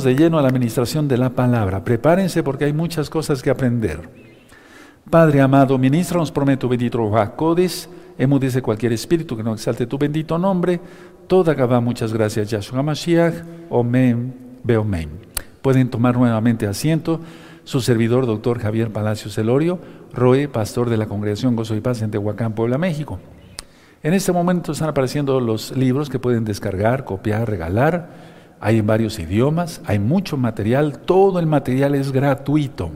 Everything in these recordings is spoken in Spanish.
de lleno a la administración de la palabra. Prepárense porque hay muchas cosas que aprender. Padre amado, ministra nos prometo bendito Codis, emudice cualquier espíritu que no exalte tu bendito nombre. Toda Gabá, muchas gracias, Yahshua Mashiach. Omen, Beomen. Pueden tomar nuevamente asiento. Su servidor, doctor Javier Palacios Elorio, Roe, pastor de la Congregación Gozo y Paz en Tehuacán, Puebla, México. En este momento están apareciendo los libros que pueden descargar, copiar, regalar hay en varios idiomas, hay mucho material, todo el material es gratuito.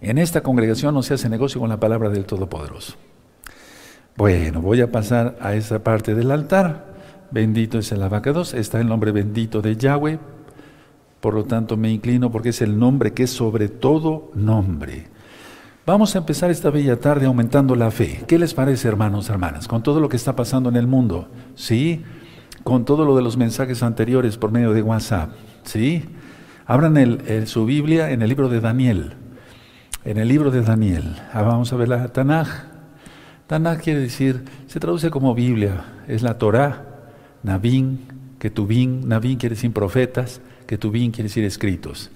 En esta congregación no se hace negocio con la palabra del Todopoderoso. Bueno, voy a pasar a esa parte del altar. Bendito es el abacados, está el nombre bendito de Yahweh. Por lo tanto, me inclino porque es el nombre que es sobre todo nombre. Vamos a empezar esta bella tarde aumentando la fe. ¿Qué les parece, hermanos, hermanas? Con todo lo que está pasando en el mundo. Sí, con todo lo de los mensajes anteriores por medio de WhatsApp. ¿Sí? Abran el, su Biblia en el libro de Daniel. En el libro de Daniel. Ah, vamos a ver la Tanaj. Tanaj quiere decir, se traduce como Biblia. Es la Torah, Nabín, Ketubín. Nabín quiere decir profetas, Ketubín quiere decir escritos.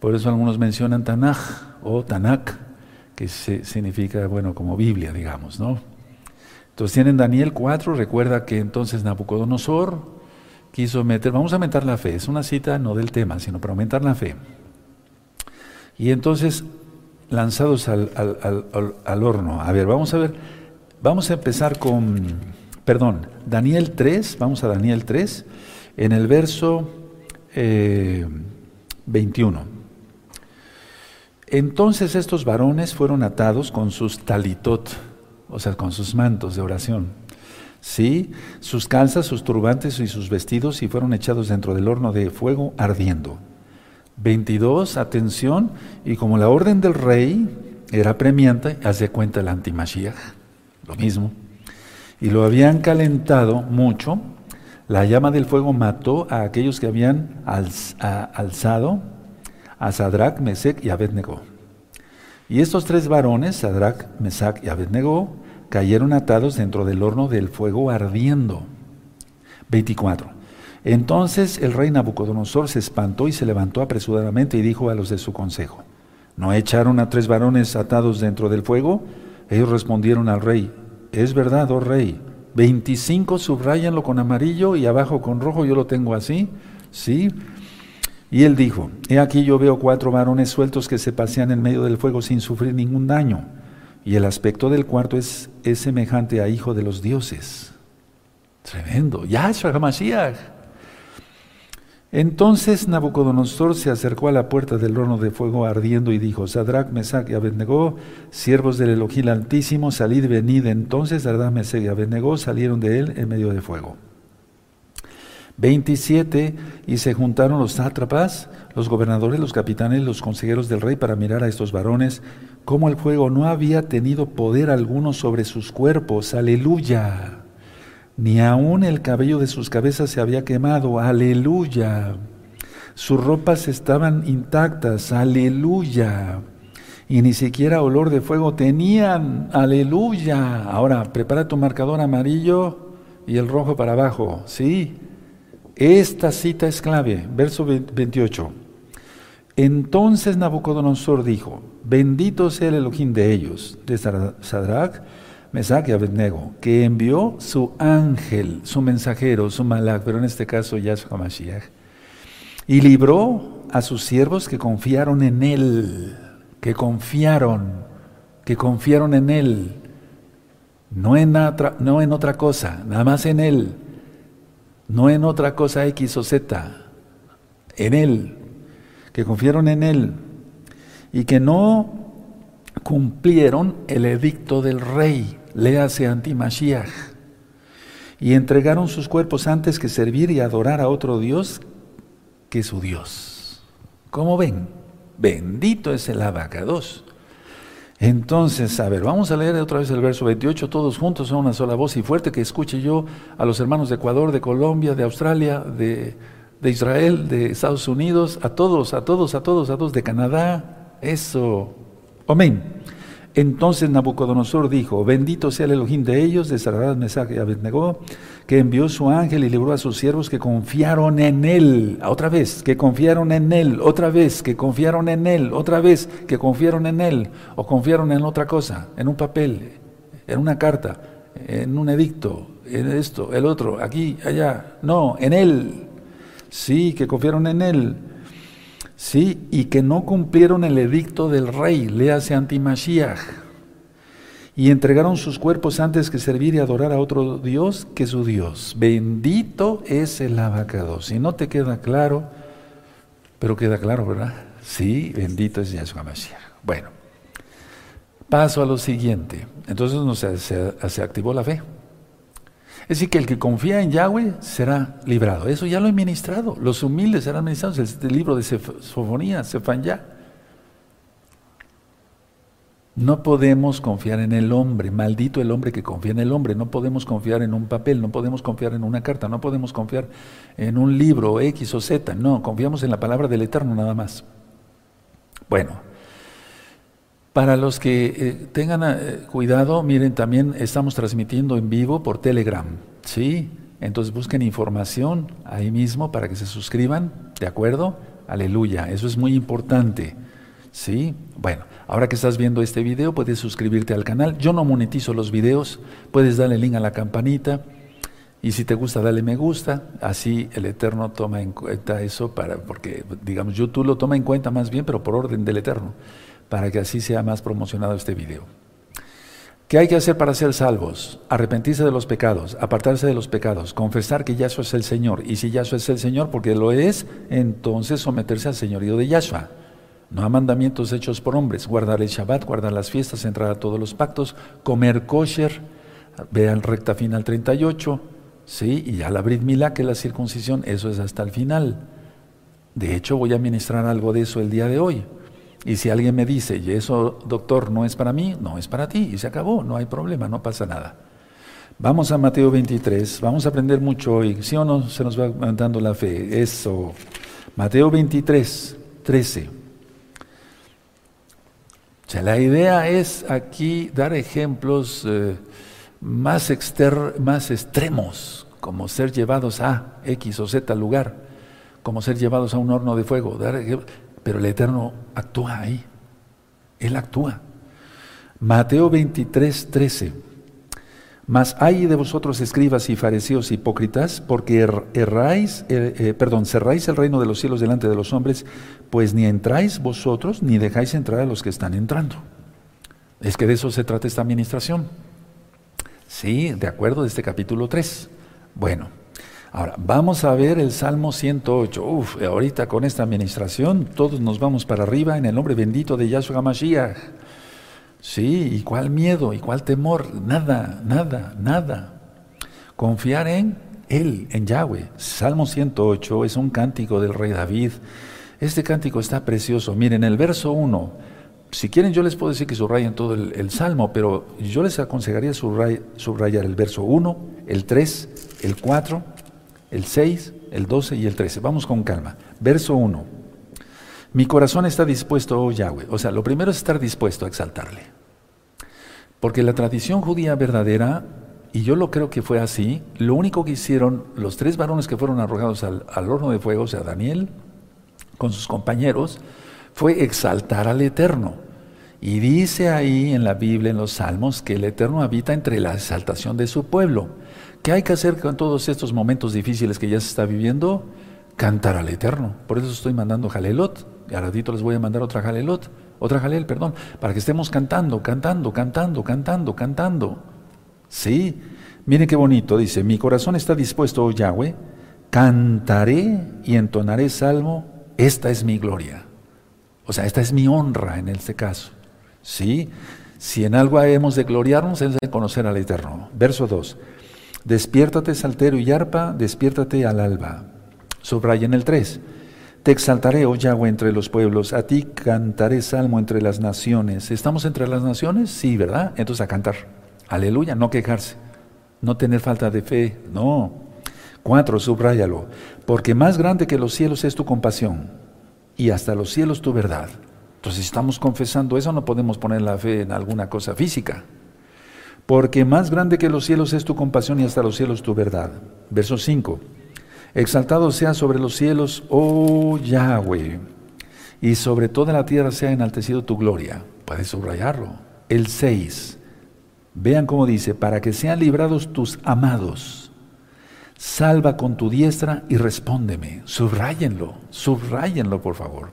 Por eso algunos mencionan Tanaj o Tanak, que significa, bueno, como Biblia, digamos, ¿no? Entonces tienen Daniel 4, recuerda que entonces Nabucodonosor quiso meter, vamos a aumentar la fe, es una cita no del tema, sino para aumentar la fe. Y entonces lanzados al, horno. A ver, vamos a ver, vamos a empezar con, perdón, Daniel 3, vamos a Daniel 3, en el verso 21. Eh, entonces estos varones fueron atados con sus talitot, o sea, con sus mantos de oración. Sí, sus calzas, sus turbantes y sus vestidos y fueron echados dentro del horno de fuego ardiendo. 22, atención, y como la orden del rey era premiante, hace cuenta el antimashiach, lo mismo, y lo habían calentado mucho, la llama del fuego mató a aquellos que habían alzado a Sadrach, Mesec y Abednego. Y estos tres varones, Sadrach, Mesach y Abednego, cayeron atados dentro del horno del fuego ardiendo. 24. Entonces el rey Nabucodonosor se espantó y se levantó apresuradamente y dijo a los de su consejo, ¿no echaron a tres varones atados dentro del fuego? Ellos respondieron al rey, es verdad, oh rey, 25 subrayanlo con amarillo y abajo con rojo, yo lo tengo así, ¿sí? Y él dijo, he aquí yo veo cuatro varones sueltos que se pasean en medio del fuego sin sufrir ningún daño, y el aspecto del cuarto es, semejante a hijo de los dioses. Tremendo, Yahshua HaMashiach. Entonces Nabucodonosor se acercó a la puerta del horno de fuego ardiendo y dijo, Sadrach, Mesach y Abednego, siervos del Elohim Altísimo, salid, venid. Entonces Sadrach, Mesach y Abednego salieron de él en medio de fuego. 27, y se juntaron los sátrapas, los gobernadores, los capitanes, los consejeros del rey para mirar a estos varones, como el fuego no había tenido poder alguno sobre sus cuerpos, aleluya, ni aun el cabello de sus cabezas se había quemado, aleluya, sus ropas estaban intactas, aleluya, y ni siquiera olor de fuego tenían, aleluya. Ahora, prepara tu marcador amarillo y el rojo para abajo, ¿sí? Esta cita es clave, verso 28. Entonces Nabucodonosor dijo, bendito sea el Elohim de ellos, de Sadrach, Mesach y Abednego, que envió su ángel, su mensajero, su malak, pero en este caso Yahshua Mashiach, y libró a sus siervos que confiaron en él, que confiaron, que confiaron en él, no en, no en otra cosa, nada más en él no en otra cosa X o Z, en Él, que confiaron en Él y que no cumplieron el edicto del rey, léase anti-Mashiach, y entregaron sus cuerpos antes que servir y adorar a otro Dios que su Dios. ¿Cómo ven? Bendito es el abacados. Entonces, a ver, vamos a leer otra vez el verso 28, todos juntos a una sola voz y fuerte que escuche yo a los hermanos de Ecuador, de Colombia, de Australia, de, Israel, de Estados Unidos, a todos, a todos, a todos, a todos, de Canadá, eso. Amén. Entonces Nabucodonosor dijo, bendito sea el Elohim de ellos, de Saradad, Mesach y Abednego, que envió su ángel y libró a sus siervos que confiaron en él. Otra vez, que confiaron en él. Otra vez, que confiaron en él. Otra vez, que confiaron en él. O confiaron en otra cosa, en un papel, en una carta, en un edicto, en esto, el otro, aquí, allá. No, en él. Sí, que confiaron en él. Sí, y que no cumplieron el edicto del rey, léase antimashiach. Y entregaron sus cuerpos antes que servir y adorar a otro Dios que su Dios. Bendito es el abacado. Si no te queda claro, pero queda claro, ¿verdad? Sí, bendito es Yahshua Mashiach. Bueno, paso a lo siguiente. Entonces no se, se activó la fe. Es decir, que el que confía en Yahweh será librado. Eso ya lo he ministrado. Los humildes serán ministrados. El libro de Sofonía, ya. No podemos confiar en el hombre. Maldito el hombre que confía en el hombre. No podemos confiar en un papel, no podemos confiar en una carta, no podemos confiar en un libro X o Z. No, confiamos en la palabra del Eterno nada más. Bueno, para los que eh, tengan eh, cuidado, miren, también estamos transmitiendo en vivo por Telegram, ¿sí? Entonces busquen información ahí mismo para que se suscriban, ¿de acuerdo? Aleluya, eso es muy importante, ¿sí? Bueno, ahora que estás viendo este video, puedes suscribirte al canal. Yo no monetizo los videos, puedes darle link a la campanita. Y si te gusta, dale me gusta, así el Eterno toma en cuenta eso para, porque digamos, YouTube lo toma en cuenta más bien, pero por orden del Eterno para que así sea más promocionado este video. ¿Qué hay que hacer para ser salvos? Arrepentirse de los pecados, apartarse de los pecados, confesar que Yahshua es el Señor. Y si Yahshua es el Señor, porque lo es, entonces someterse al señorío de Yahshua. No a mandamientos hechos por hombres. Guardar el Shabbat, guardar las fiestas, entrar a todos los pactos, comer kosher. Vean recta final 38. Sí, y ya la Brit Milá, que es la circuncisión, eso es hasta el final. De hecho, voy a ministrar algo de eso el día de hoy. Y si alguien me dice, y eso, doctor, no es para mí, no es para ti, y se acabó, no hay problema, no pasa nada. Vamos a Mateo 23, vamos a aprender mucho hoy, ¿sí o no se nos va aumentando la fe? Eso. Mateo 23, 13. O sea, la idea es aquí dar ejemplos eh, más, más extremos, como ser llevados a X o Z lugar, como ser llevados a un horno de fuego, pero el Eterno actúa ahí. Él actúa. Mateo 23, 13. Mas hay de vosotros escribas y fariseos hipócritas, porque er, erráis, eh, eh, perdón, cerráis el reino de los cielos delante de los hombres, pues ni entráis vosotros ni dejáis entrar a los que están entrando. Es que de eso se trata esta administración. Sí, de acuerdo, de este capítulo 3. Bueno, Ahora, vamos a ver el Salmo 108. Uf, ahorita con esta administración todos nos vamos para arriba en el nombre bendito de Yahshua Mashiach. Sí, ¿y cuál miedo? ¿Y cuál temor? Nada, nada, nada. Confiar en Él, en Yahweh. Salmo 108 es un cántico del rey David. Este cántico está precioso. Miren, el verso 1. Si quieren, yo les puedo decir que subrayen todo el, salmo, pero yo les aconsejaría subrayar el verso 1, el 3, el 4 el 6, el 12 y el 13. Vamos con calma. Verso 1. Mi corazón está dispuesto, oh Yahweh. O sea, lo primero es estar dispuesto a exaltarle. Porque la tradición judía verdadera, y yo lo creo que fue así, lo único que hicieron los tres varones que fueron arrojados al, al horno de fuego, o sea, Daniel, con sus compañeros, fue exaltar al Eterno. Y dice ahí en la Biblia, en los Salmos, que el Eterno habita entre la exaltación de su pueblo. ¿Qué hay que hacer con todos estos momentos difíciles que ya se está viviendo? Cantar al Eterno. Por eso estoy mandando Jalelot. Y a ratito les voy a mandar otra Jalelot, otra Jalel, perdón, para que estemos cantando, cantando, cantando, cantando, cantando. Sí, miren qué bonito, dice, mi corazón está dispuesto, oh Yahweh, cantaré y entonaré salmo, esta es mi gloria. O sea, esta es mi honra en este caso. Sí, si en algo hemos de gloriarnos es de conocer al Eterno. Verso 2. Despiértate, saltero y arpa, despiértate al alba. Subraya en el 3. Te exaltaré, oh Yahweh, entre los pueblos, a ti cantaré salmo entre las naciones. ¿Estamos entre las naciones? Sí, ¿verdad? Entonces a cantar. Aleluya, no quejarse, no tener falta de fe, no. Cuatro, subrayalo. Porque más grande que los cielos es tu compasión, y hasta los cielos tu verdad. Entonces, si estamos confesando eso, no podemos poner la fe en alguna cosa física. Porque más grande que los cielos es tu compasión y hasta los cielos tu verdad. Verso 5. Exaltado sea sobre los cielos, oh Yahweh, y sobre toda la tierra sea enaltecido tu gloria. Puedes subrayarlo. El 6. Vean cómo dice, para que sean librados tus amados. Salva con tu diestra y respóndeme. Subrayenlo, subrayenlo por favor.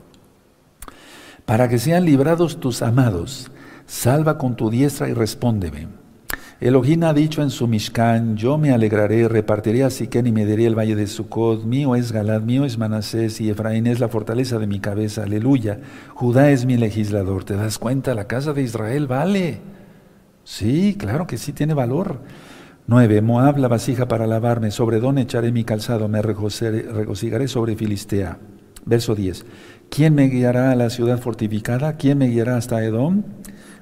Para que sean librados tus amados. Salva con tu diestra y respóndeme. Elohim ha dicho en su Mishkan, yo me alegraré, repartiré a Siquén y me daré el valle de Sucot, mío es Galad, mío es Manasés y Efraín es la fortaleza de mi cabeza, aleluya. Judá es mi legislador, ¿te das cuenta? La casa de Israel vale. Sí, claro que sí tiene valor. 9. Moab la vasija para lavarme, sobre Don echaré mi calzado, me regocijaré sobre Filistea. Verso 10. ¿Quién me guiará a la ciudad fortificada? ¿Quién me guiará hasta Edom?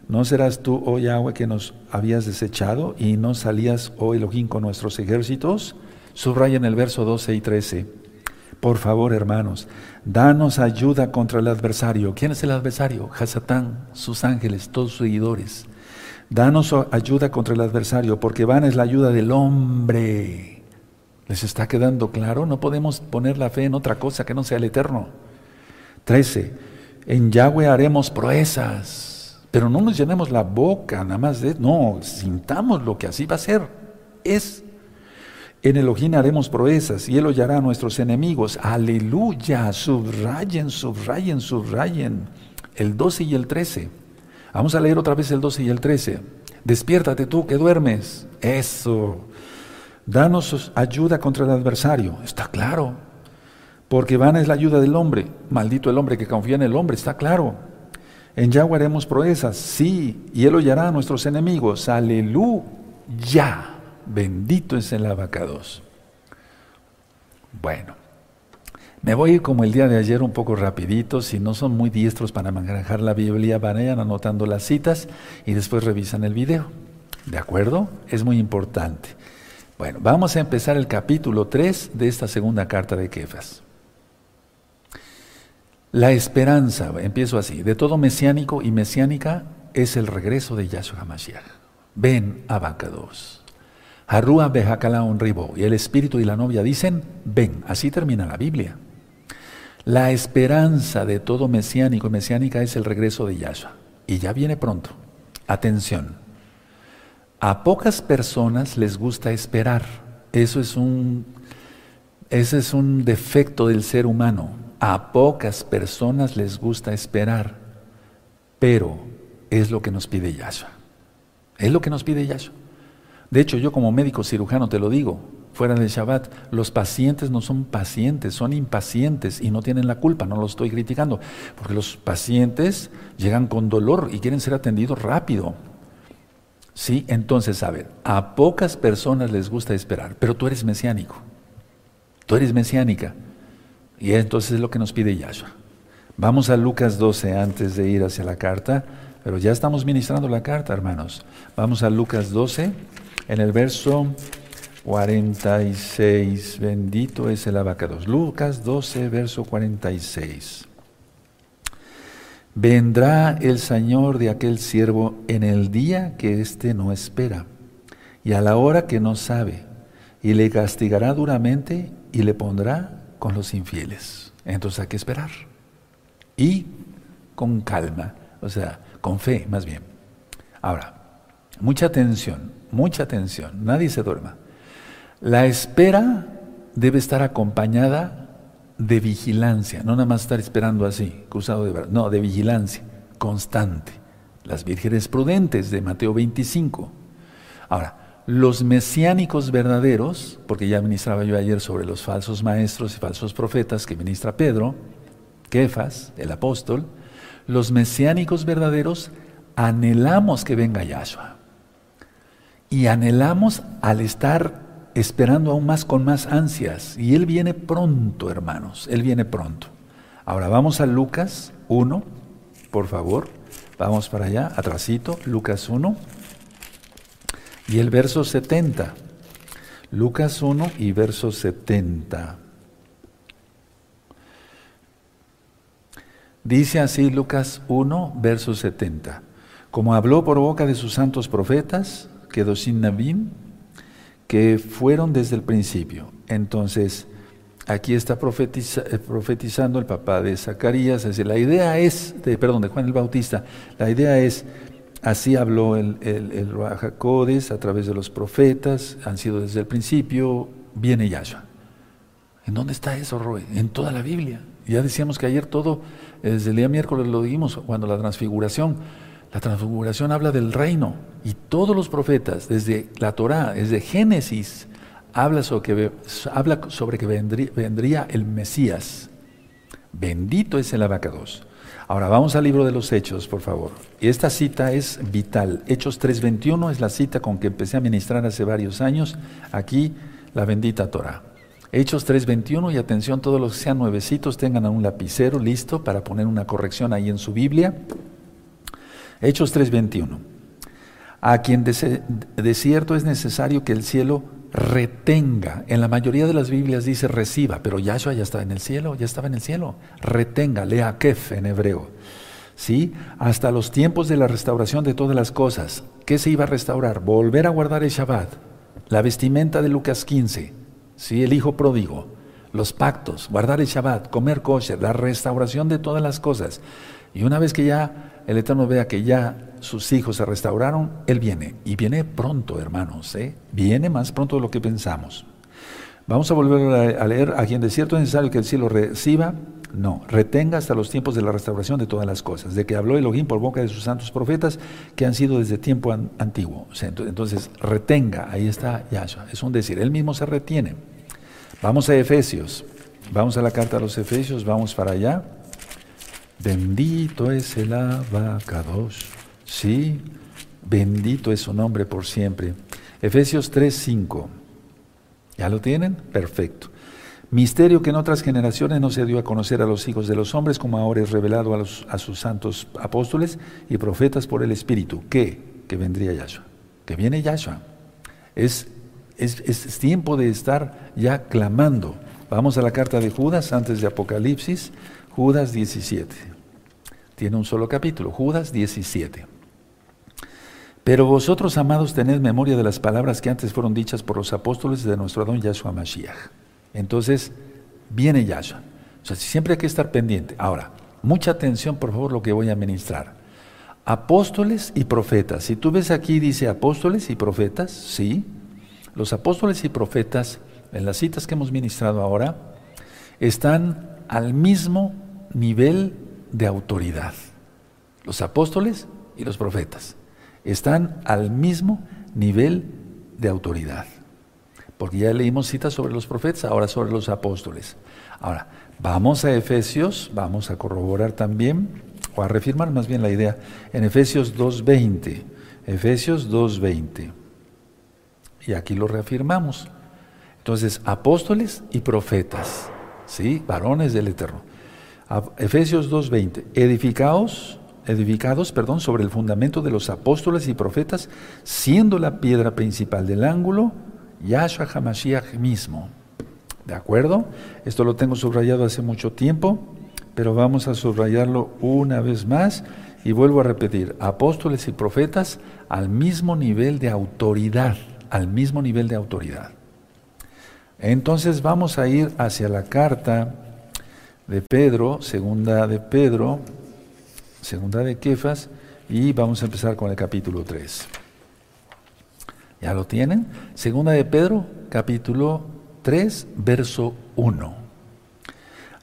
¿No serás tú, oh Yahweh, que nos habías desechado y no salías, oh Elohim, con nuestros ejércitos? Subraya en el verso 12 y 13. Por favor, hermanos, danos ayuda contra el adversario. ¿Quién es el adversario? Hasatán, sus ángeles, todos sus seguidores. Danos ayuda contra el adversario, porque van es la ayuda del hombre. ¿Les está quedando claro? No podemos poner la fe en otra cosa que no sea el eterno. 13. En Yahweh haremos proezas pero no nos llenemos la boca nada más de, no, sintamos lo que así va a ser. Es, en Elohim haremos proezas y Él hollará a nuestros enemigos. Aleluya, subrayen, subrayen, subrayen. El 12 y el 13. Vamos a leer otra vez el 12 y el 13. Despiértate tú que duermes. Eso. Danos ayuda contra el adversario. Está claro. Porque vana es la ayuda del hombre. Maldito el hombre que confía en el hombre. Está claro. En Yahweh haremos proezas, sí, y Él hollará a nuestros enemigos. Aleluya. Bendito es el abacados. Bueno, me voy como el día de ayer un poco rapidito, si no son muy diestros para manejar la Biblia, vayan anotando las citas y después revisan el video. ¿De acuerdo? Es muy importante. Bueno, vamos a empezar el capítulo 3 de esta segunda carta de Kefas. La esperanza, empiezo así, de todo mesiánico y mesiánica es el regreso de Yahshua HaMashiach. Ven, Abacados. Harúa Bejakala ribo. Y el espíritu y la novia dicen, ven. Así termina la Biblia. La esperanza de todo mesiánico y mesiánica es el regreso de Yahshua. Y ya viene pronto. Atención. A pocas personas les gusta esperar. Eso es un, ese es un defecto del ser humano. A pocas personas les gusta esperar, pero es lo que nos pide Yahshua. Es lo que nos pide Yahshua. De hecho, yo como médico cirujano te lo digo, fuera del Shabbat, los pacientes no son pacientes, son impacientes y no tienen la culpa, no lo estoy criticando, porque los pacientes llegan con dolor y quieren ser atendidos rápido. Sí, entonces, a ver, a pocas personas les gusta esperar, pero tú eres mesiánico, tú eres mesiánica. Y entonces es lo que nos pide Yahshua. Vamos a Lucas 12 antes de ir hacia la carta, pero ya estamos ministrando la carta, hermanos. Vamos a Lucas 12, en el verso 46. Bendito es el abacados. Lucas 12, verso 46. Vendrá el Señor de aquel siervo en el día que éste no espera y a la hora que no sabe, y le castigará duramente y le pondrá con los infieles. Entonces hay que esperar. Y con calma, o sea, con fe más bien. Ahora, mucha atención, mucha atención, nadie se duerma. La espera debe estar acompañada de vigilancia, no nada más estar esperando así, cruzado de brazos, no, de vigilancia constante. Las vírgenes prudentes de Mateo 25. Ahora, los mesiánicos verdaderos, porque ya ministraba yo ayer sobre los falsos maestros y falsos profetas que ministra Pedro, Kefas, el apóstol, los mesiánicos verdaderos anhelamos que venga Yahshua. Y anhelamos al estar esperando aún más con más ansias. Y Él viene pronto, hermanos, Él viene pronto. Ahora vamos a Lucas 1, por favor. Vamos para allá, atrasito, Lucas 1. Y el verso 70, Lucas 1 y verso 70. Dice así Lucas 1, verso 70. Como habló por boca de sus santos profetas, que sin que fueron desde el principio. Entonces, aquí está eh, profetizando el papá de Zacarías. Es decir, la idea es, de, perdón, de Juan el Bautista, la idea es, así habló el, el, el a través de los profetas, han sido desde el principio, viene Yahshua. ¿En dónde está eso, Roy? En toda la Biblia. Ya decíamos que ayer todo, desde el día miércoles lo dijimos, cuando la transfiguración, la transfiguración habla del reino y todos los profetas, desde la Torá, desde Génesis, habla sobre que, habla sobre que vendría, el Mesías. Bendito es el abacados. Ahora vamos al libro de los Hechos, por favor. Y esta cita es vital. Hechos 3.21 es la cita con que empecé a ministrar hace varios años. Aquí la bendita Torah. Hechos 3.21 y atención, todos los que sean nuevecitos tengan un lapicero listo para poner una corrección ahí en su Biblia. Hechos 3.21. A quien de cierto es necesario que el cielo retenga. En la mayoría de las Biblias dice reciba, pero Yahshua ya estaba en el cielo, ya estaba en el cielo. Retenga, lea kef en hebreo. ¿Sí? Hasta los tiempos de la restauración de todas las cosas. ¿Qué se iba a restaurar? Volver a guardar el Shabbat, la vestimenta de Lucas 15, ¿sí? el hijo pródigo, los pactos, guardar el Shabbat, comer kosher, la restauración de todas las cosas. Y una vez que ya el Eterno vea que ya sus hijos se restauraron, Él viene. Y viene pronto, hermanos. ¿eh? Viene más pronto de lo que pensamos. Vamos a volver a leer, a quien de cierto es necesario que el cielo reciba, no, retenga hasta los tiempos de la restauración de todas las cosas, de que habló Elohim por boca de sus santos profetas que han sido desde tiempo antiguo. entonces, retenga, ahí está Yahshua, es un decir, él mismo se retiene. Vamos a Efesios, vamos a la carta a los Efesios, vamos para allá. Bendito es el abacados. Sí, bendito es su nombre por siempre. Efesios 3:5. ¿Ya lo tienen? Perfecto. Misterio que en otras generaciones no se dio a conocer a los hijos de los hombres, como ahora es revelado a sus santos apóstoles y profetas por el Espíritu. ¿Qué? Que vendría Yahshua. Que viene Yahshua. Es, es, es tiempo de estar ya clamando. Vamos a la carta de Judas antes de Apocalipsis, Judas 17. Tiene un solo capítulo, Judas 17. Pero vosotros, amados, tened memoria de las palabras que antes fueron dichas por los apóstoles de nuestro don Yahshua Mashiach. Entonces, viene Yahshua. O sea, siempre hay que estar pendiente. Ahora, mucha atención, por favor, lo que voy a ministrar. Apóstoles y profetas. Si tú ves aquí, dice apóstoles y profetas, sí. Los apóstoles y profetas, en las citas que hemos ministrado ahora, están al mismo nivel de autoridad. Los apóstoles y los profetas están al mismo nivel de autoridad. Porque ya leímos citas sobre los profetas, ahora sobre los apóstoles. Ahora, vamos a Efesios, vamos a corroborar también, o a reafirmar más bien la idea, en Efesios 2.20. Efesios 2.20. Y aquí lo reafirmamos. Entonces, apóstoles y profetas, ¿sí? Varones del Eterno. Efesios 2.20. Edificaos edificados perdón, sobre el fundamento de los apóstoles y profetas, siendo la piedra principal del ángulo Yahshua HaMashiach mismo. ¿De acuerdo? Esto lo tengo subrayado hace mucho tiempo, pero vamos a subrayarlo una vez más y vuelvo a repetir, apóstoles y profetas al mismo nivel de autoridad, al mismo nivel de autoridad. Entonces vamos a ir hacia la carta de Pedro, segunda de Pedro, segunda de Kefas, y vamos a empezar con el capítulo 3. ¿Ya lo tienen? Segunda de Pedro, capítulo 3, verso 1.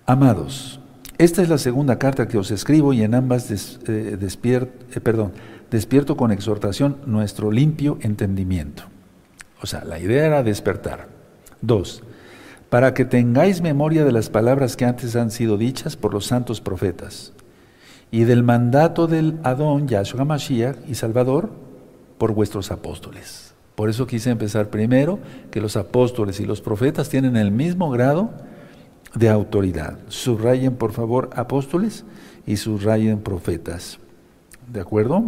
Amados, esta es la segunda carta que os escribo y en ambas eh, eh, perdón, despierto con exhortación nuestro limpio entendimiento. O sea, la idea era despertar. Dos, para que tengáis memoria de las palabras que antes han sido dichas por los santos profetas y del mandato del Adón, Yahshua Mashiach y Salvador, por vuestros apóstoles. Por eso quise empezar primero, que los apóstoles y los profetas tienen el mismo grado de autoridad. Subrayen, por favor, apóstoles y subrayen profetas. ¿De acuerdo?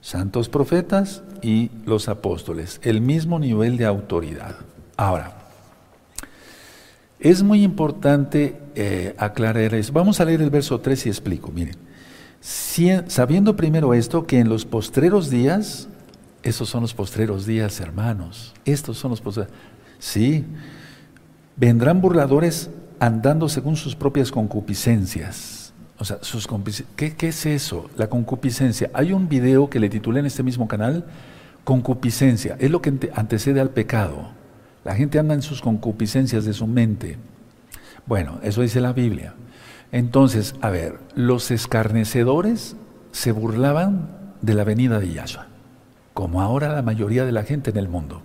Santos profetas y los apóstoles, el mismo nivel de autoridad. Ahora, Es muy importante eh, aclarar eso. Vamos a leer el verso 3 y explico. Miren, sabiendo primero esto, que en los postreros días, esos son los postreros días, hermanos, estos son los postreros, sí, vendrán burladores andando según sus propias concupiscencias. O sea, sus ¿Qué, ¿qué, es eso? La concupiscencia. Hay un video que le titulé en este mismo canal, Concupiscencia. Es lo que antecede al pecado. La gente anda en sus concupiscencias de su mente. Bueno, eso dice la Biblia. Entonces, a ver, los escarnecedores se burlaban de la venida de Yahshua, como ahora la mayoría de la gente en el mundo.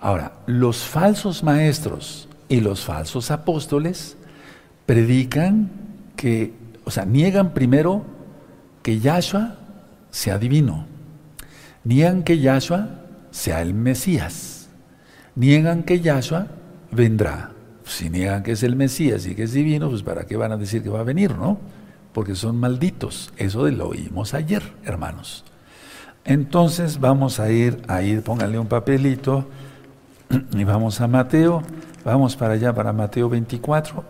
Ahora, los falsos maestros y los falsos apóstoles predican que, o sea, niegan primero que Yahshua sea divino, niegan que Yahshua sea el Mesías, niegan que Yahshua vendrá. Si niegan que es el Mesías y que es divino, pues ¿para qué van a decir que va a venir, no? Porque son malditos. Eso lo oímos ayer, hermanos. Entonces vamos a ir, a ir, pónganle un papelito y vamos a Mateo, vamos para allá, para Mateo 24,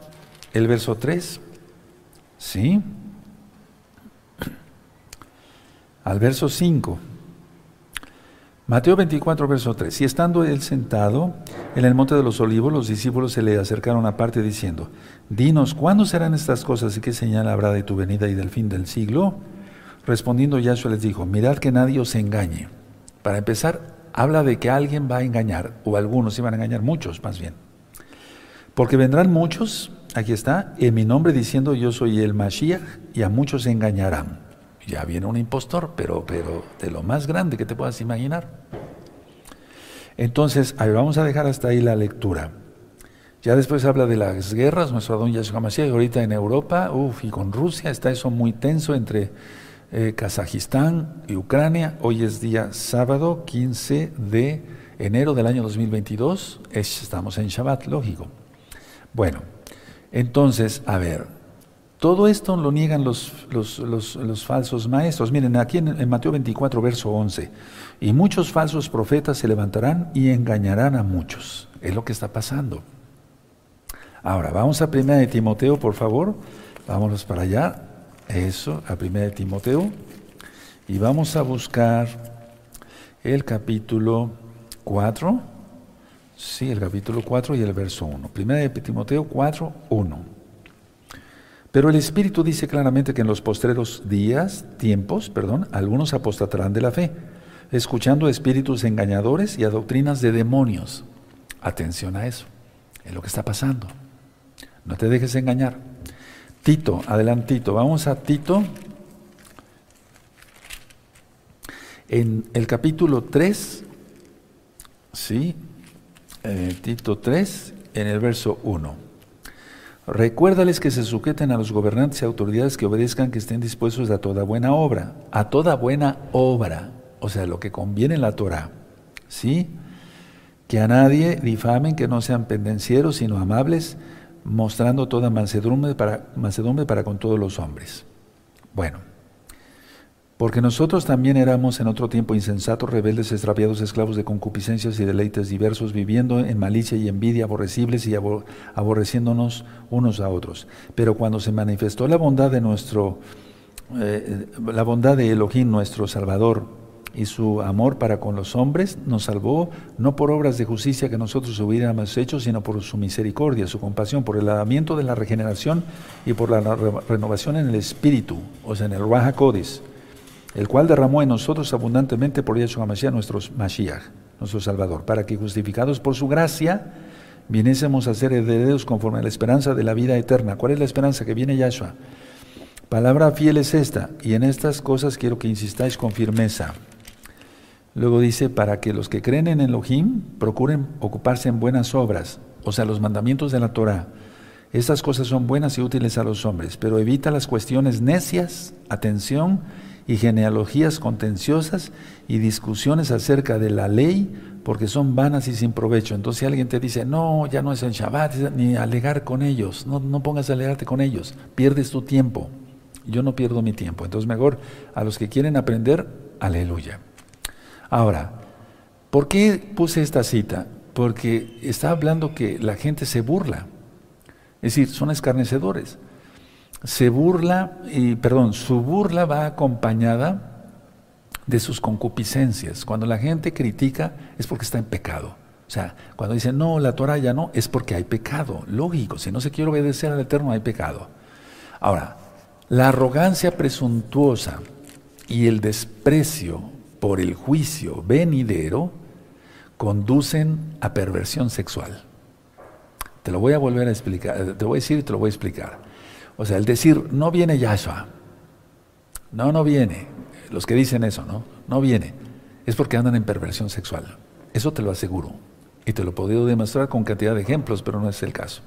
el verso 3, ¿sí? Al verso 5. Mateo 24, verso 3. Y estando él sentado en el monte de los olivos, los discípulos se le acercaron aparte diciendo, Dinos, ¿cuándo serán estas cosas y qué señal habrá de tu venida y del fin del siglo? Respondiendo Yahshua les dijo, mirad que nadie os engañe. Para empezar, habla de que alguien va a engañar, o algunos iban a engañar, muchos más bien. Porque vendrán muchos, aquí está, en mi nombre diciendo yo soy el Mashiach, y a muchos engañarán ya viene un impostor, pero, pero de lo más grande que te puedas imaginar. Entonces, ahí vamos a dejar hasta ahí la lectura. Ya después habla de las guerras, nuestro Adón Yahshua Mashiach, ahorita en Europa, uff, y con Rusia está eso muy tenso entre eh, Kazajistán y Ucrania. Hoy es día sábado 15 de enero del año 2022, estamos en Shabbat, lógico. Bueno, entonces, a ver, todo esto lo niegan los, los, falsos maestros. Miren, aquí en, Mateo 24, verso 11, y muchos falsos profetas se levantarán y engañarán a muchos. Es lo que está pasando. Ahora, vamos a Primera de Timoteo, por favor. Vámonos para allá. Eso, a Primera de Timoteo. Y vamos a buscar el capítulo 4. Sí, el capítulo 4 y el verso 1. Primera de Timoteo 4, 1. Pero el Espíritu dice claramente que en los postreros días, tiempos, perdón, algunos apostatarán de la fe, escuchando espíritus engañadores y a doctrinas de demonios. Atención a eso, es lo que está pasando. No te dejes engañar. Tito, adelantito, vamos a Tito. En el capítulo 3, sí, eh, Tito 3, en el verso 1. Recuérdales que se sujeten a los gobernantes y autoridades que obedezcan, que estén dispuestos a toda buena obra, a toda buena obra, o sea, lo que conviene en la Torah, ¿sí? Que a nadie difamen, que no sean pendencieros, sino amables, mostrando toda mansedumbre para, mansedumbre para con todos los hombres. Bueno, porque nosotros también éramos en otro tiempo insensatos, rebeldes, extraviados, esclavos de concupiscencias y deleites diversos, viviendo en malicia y envidia, aborrecibles y aborreciéndonos unos a otros. Pero cuando se manifestó la bondad de nuestro, eh, la bondad de Elohim, nuestro Salvador, y su amor para con los hombres, nos salvó no por obras de justicia que nosotros hubiéramos hecho, sino por su misericordia, su compasión, por el lavamiento de la regeneración y por la renovación en el espíritu, o sea, en el Raja el cual derramó en nosotros abundantemente por Yahshua Mashiach, nuestro Mashiach, nuestro Salvador, para que justificados por su gracia, viniésemos a ser herederos conforme a la esperanza de la vida eterna. ¿Cuál es la esperanza? Que viene Yahshua. Palabra fiel es esta, y en estas cosas quiero que insistáis con firmeza. Luego dice, para que los que creen en Elohim procuren ocuparse en buenas obras, o sea, los mandamientos de la Torah. Estas cosas son buenas y útiles a los hombres, pero evita las cuestiones necias, atención, y genealogías contenciosas y discusiones acerca de la ley porque son vanas y sin provecho. Entonces si alguien te dice, no, ya no es en Shabbat, ni alegar con ellos, no, no pongas a alegarte con ellos, pierdes tu tiempo. Yo no pierdo mi tiempo. Entonces mejor a los que quieren aprender, aleluya. Ahora, ¿por qué puse esta cita? porque está hablando que la gente se burla. Es decir, son escarnecedores. Se burla, y perdón, su burla va acompañada de sus concupiscencias. Cuando la gente critica es porque está en pecado. O sea, cuando dicen, no, la Torah ya no, es porque hay pecado. Lógico, si no se quiere obedecer al Eterno hay pecado. Ahora, la arrogancia presuntuosa y el desprecio por el juicio venidero conducen a perversión sexual. Te lo voy a volver a explicar, te voy a decir y te lo voy a explicar. O sea, el decir, no viene Yahshua. No, no viene. Los que dicen eso, ¿no? No viene. Es porque andan en perversión sexual. Eso te lo aseguro. Y te lo he podido demostrar con cantidad de ejemplos, pero no es el caso.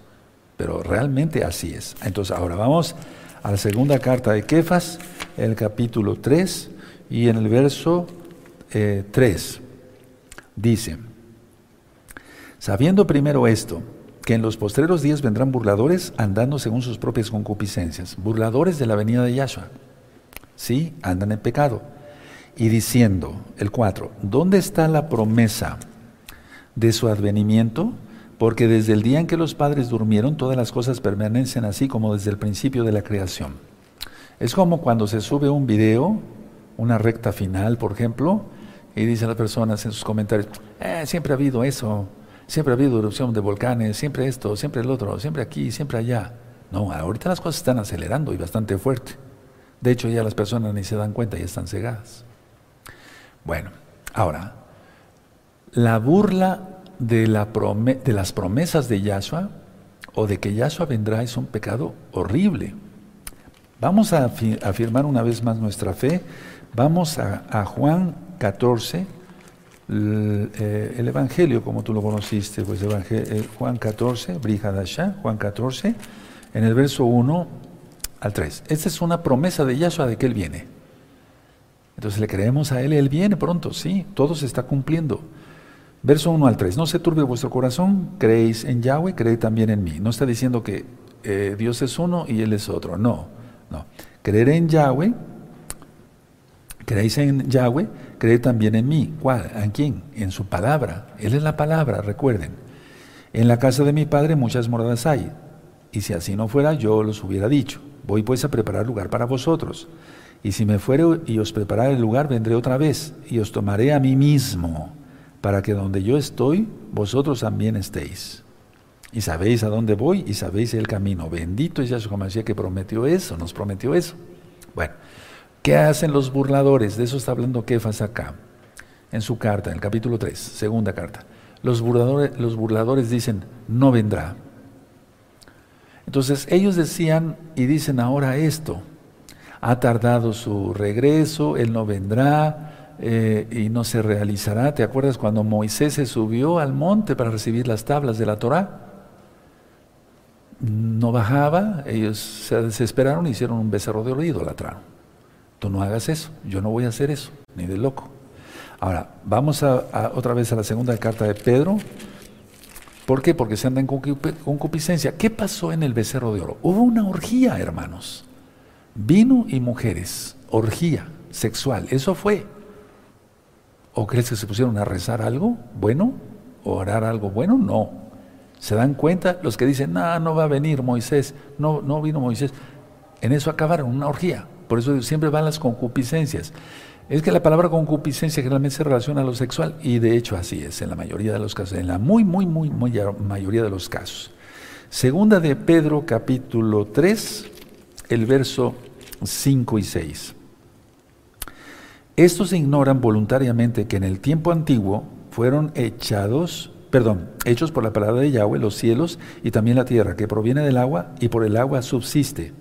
Pero realmente así es. Entonces, ahora vamos a la segunda carta de Kefas, el capítulo 3, y en el verso 3 eh, dice, sabiendo primero esto, que en los postreros días vendrán burladores andando según sus propias concupiscencias, burladores de la venida de Yahshua. Sí, andan en pecado. Y diciendo, el 4, ¿dónde está la promesa de su advenimiento? Porque desde el día en que los padres durmieron, todas las cosas permanecen así como desde el principio de la creación. Es como cuando se sube un video, una recta final, por ejemplo, y dicen las personas en sus comentarios, eh, siempre ha habido eso, siempre ha habido erupción de volcanes, siempre esto, siempre el otro, siempre aquí, siempre allá. No, ahorita las cosas están acelerando y bastante fuerte. De hecho, ya las personas ni se dan cuenta y están cegadas. Bueno, ahora, la burla de, la de las promesas de Yahshua o de que Yahshua vendrá es un pecado horrible. Vamos a afirmar una vez más nuestra fe. Vamos a Juan 14, eh, el, Evangelio, como tú lo conociste, pues eh, Juan 14, Brihadasha, Juan 14, en el verso 1 al 3. Esta es una promesa de Yahshua de que Él viene. Entonces le creemos a Él, Él viene pronto, sí, todo se está cumpliendo. Verso 1 al 3, no se turbe vuestro corazón, creéis en Yahweh, creéis también en mí. No está diciendo que eh, Dios es uno y Él es otro, no, no. Creer en Yahweh, creéis en Yahweh, creed también en mí. ¿Cuál? ¿En quién? En su palabra. Él es la palabra, recuerden. En la casa de mi padre muchas moradas hay, y si así no fuera, yo los hubiera dicho. Voy pues a preparar lugar para vosotros. Y si me fuere y os preparare el lugar, vendré otra vez, y os tomaré a mí mismo, para que donde yo estoy, vosotros también estéis. Y sabéis a dónde voy y sabéis el camino. Bendito es Yahshua Mashiach que prometió eso, nos prometió eso. Bueno, ¿Qué hacen los burladores? De eso está hablando Kefas acá, en su carta, en el capítulo 3, segunda carta. Los burladores, dicen, no vendrá. Entonces ellos decían y dicen ahora esto, ha tardado su regreso, él no vendrá eh, y no se realizará. ¿Te acuerdas cuando Moisés se subió al monte para recibir las tablas de la Torah? No bajaba, ellos se desesperaron y hicieron un becerro de oído, idolatraron. No hagas eso, yo no voy a hacer eso, ni de loco. Ahora, vamos a, otra vez a la segunda carta de Pedro. ¿Por qué? Porque se anda en concupiscencia. ¿Qué pasó en el becerro de oro? Hubo una orgía, hermanos. Vino y mujeres, orgía sexual. Eso fue. ¿O crees que se pusieron a rezar algo bueno? ¿O orar algo bueno? No. ¿Se dan cuenta? Los que dicen, no, no va a venir Moisés, no, no vino Moisés. En eso acabaron, una orgía. Por eso siempre van las concupiscencias. Es que la palabra concupiscencia generalmente se relaciona a lo sexual y de hecho así es en la mayoría de los casos, en la muy, muy, muy, muy mayoría de los casos. Segunda de Pedro capítulo 3, el verso 5 y 6. Estos ignoran voluntariamente que en el tiempo antiguo fueron echados, perdón, hechos por la palabra de Yahweh los cielos y también la tierra, que proviene del agua y por el agua subsiste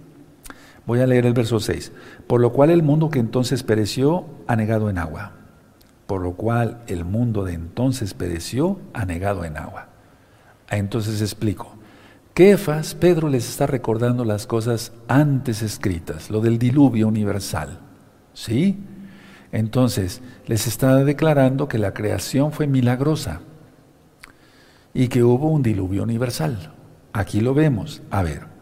Voy a leer el verso 6. Por lo cual el mundo que entonces pereció, ha negado en agua. Por lo cual el mundo de entonces pereció, ha negado en agua. Entonces explico. Kefas, Pedro les está recordando las cosas antes escritas, lo del diluvio universal. ¿Sí? Entonces, les está declarando que la creación fue milagrosa y que hubo un diluvio universal. Aquí lo vemos. A ver,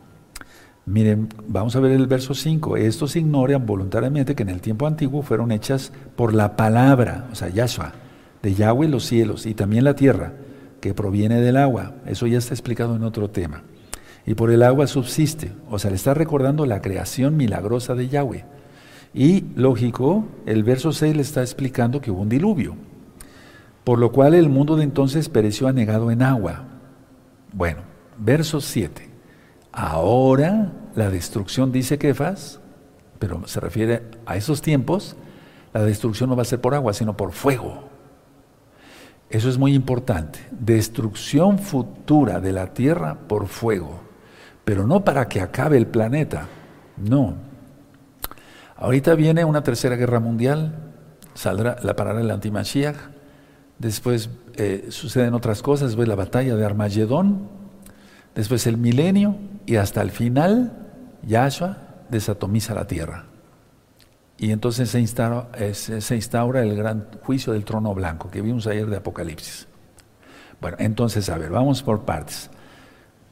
Miren, vamos a ver el verso 5. Estos ignoran voluntariamente que en el tiempo antiguo fueron hechas por la palabra, o sea, Yahshua, de Yahweh los cielos y también la tierra, que proviene del agua. Eso ya está explicado en otro tema. Y por el agua subsiste. O sea, le está recordando la creación milagrosa de Yahweh. Y, lógico, el verso 6 le está explicando que hubo un diluvio. Por lo cual el mundo de entonces pereció anegado en agua. Bueno, verso 7. Ahora la destrucción, dice Kefas, pero se refiere a esos tiempos, la destrucción no va a ser por agua, sino por fuego. Eso es muy importante. Destrucción futura de la tierra por fuego. Pero no para que acabe el planeta. No. Ahorita viene una tercera guerra mundial, saldrá la parada del antimashiach, después eh, suceden otras cosas, después la batalla de Armagedón, después el milenio y hasta el final Yahshua desatomiza la tierra. Y entonces se instaura, se instaura el gran juicio del trono blanco que vimos ayer de Apocalipsis. Bueno, entonces, a ver, vamos por partes.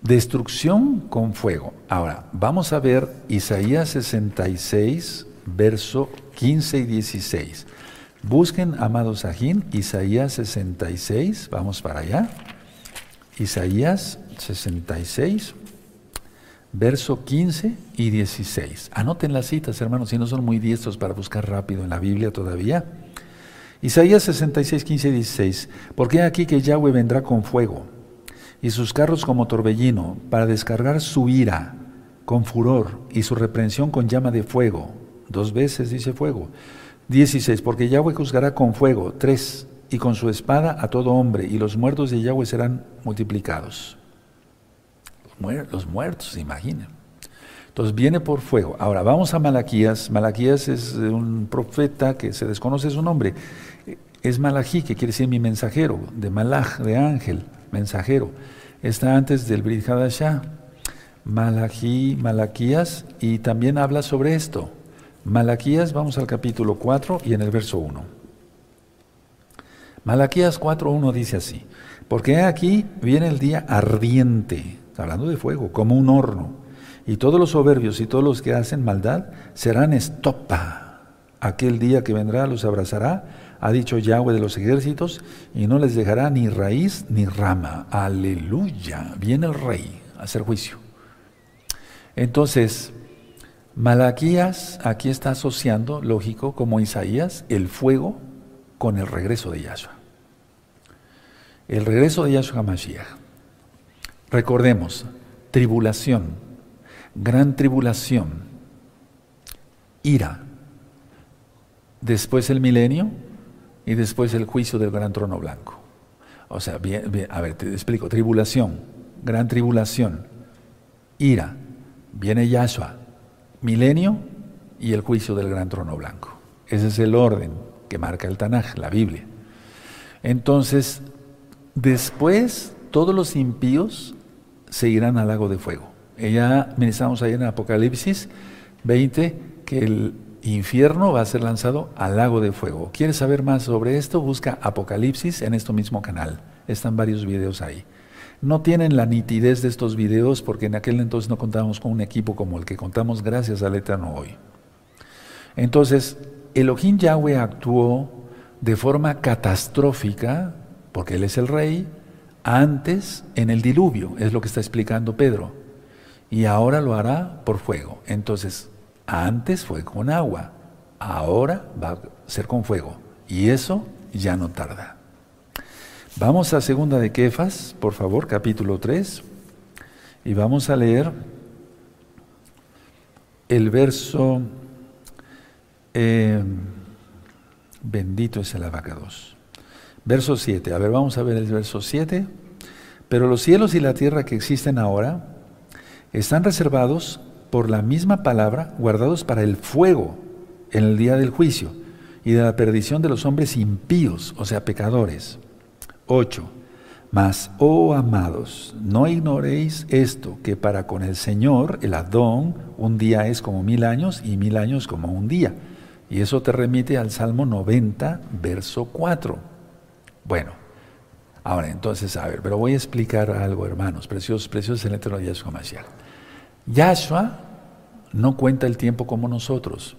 Destrucción con fuego. Ahora, vamos a ver Isaías 66, verso 15 y 16. Busquen, amados Ajín, Isaías 66, vamos para allá. Isaías 66, verso 15 y 16. Anoten las citas, hermanos, si no son muy diestros para buscar rápido en la Biblia todavía. Isaías 66, 15 y 16. Porque aquí que Yahweh vendrá con fuego y sus carros como torbellino para descargar su ira con furor y su reprensión con llama de fuego. Dos veces dice fuego. 16. Porque Yahweh juzgará con fuego. Tres. Y con su espada a todo hombre, y los muertos de Yahweh serán multiplicados los muertos, se imaginan. Entonces viene por fuego. Ahora vamos a Malaquías. Malaquías es un profeta que se desconoce su nombre. Es Malají, que quiere decir mi mensajero, de Malach, de ángel, mensajero. Está antes del Brit Hadashah. Malají, Malaquías, y también habla sobre esto. Malaquías, vamos al capítulo 4 y en el verso 1. Malaquías 4.1 dice así, porque aquí viene el día ardiente, hablando de fuego, como un horno. Y todos los soberbios y todos los que hacen maldad serán estopa. Aquel día que vendrá los abrazará, ha dicho Yahweh de los ejércitos, y no les dejará ni raíz ni rama. Aleluya. Viene el rey a hacer juicio. Entonces, Malaquías aquí está asociando, lógico, como Isaías, el fuego con el regreso de Yahshua. El regreso de Yahshua Mashiach. Recordemos, tribulación, gran tribulación, ira, después el milenio y después el juicio del gran trono blanco. O sea, a ver, te explico, tribulación, gran tribulación, ira, viene Yahshua, milenio y el juicio del gran trono blanco. Ese es el orden que marca el Tanaj, la Biblia. Entonces, después todos los impíos se irán al lago de fuego. Ya ministramos ayer en Apocalipsis 20 que el infierno va a ser lanzado al lago de fuego. ¿Quieres saber más sobre esto? Busca Apocalipsis en este mismo canal. Están varios videos ahí. No tienen la nitidez de estos videos porque en aquel entonces no contábamos con un equipo como el que contamos gracias al Eterno hoy. Entonces, Elohim Yahweh actuó de forma catastrófica, porque Él es el rey, antes en el diluvio, es lo que está explicando Pedro. Y ahora lo hará por fuego. Entonces, antes fue con agua, ahora va a ser con fuego. Y eso ya no tarda. Vamos a segunda de Kefas, por favor, capítulo 3, y vamos a leer el verso, eh, bendito es el abacados. Verso 7. A ver, vamos a ver el verso 7. Pero los cielos y la tierra que existen ahora están reservados por la misma palabra, guardados para el fuego en el día del juicio y de la perdición de los hombres impíos, o sea, pecadores. 8. Mas, oh amados, no ignoréis esto, que para con el Señor, el Adón, un día es como mil años y mil años como un día. Y eso te remite al Salmo 90, verso 4. Bueno, ahora entonces, a ver, pero voy a explicar algo, hermanos, preciosos, preciosos en el eterno Yahshua Mashiach. Yahshua no cuenta el tiempo como nosotros.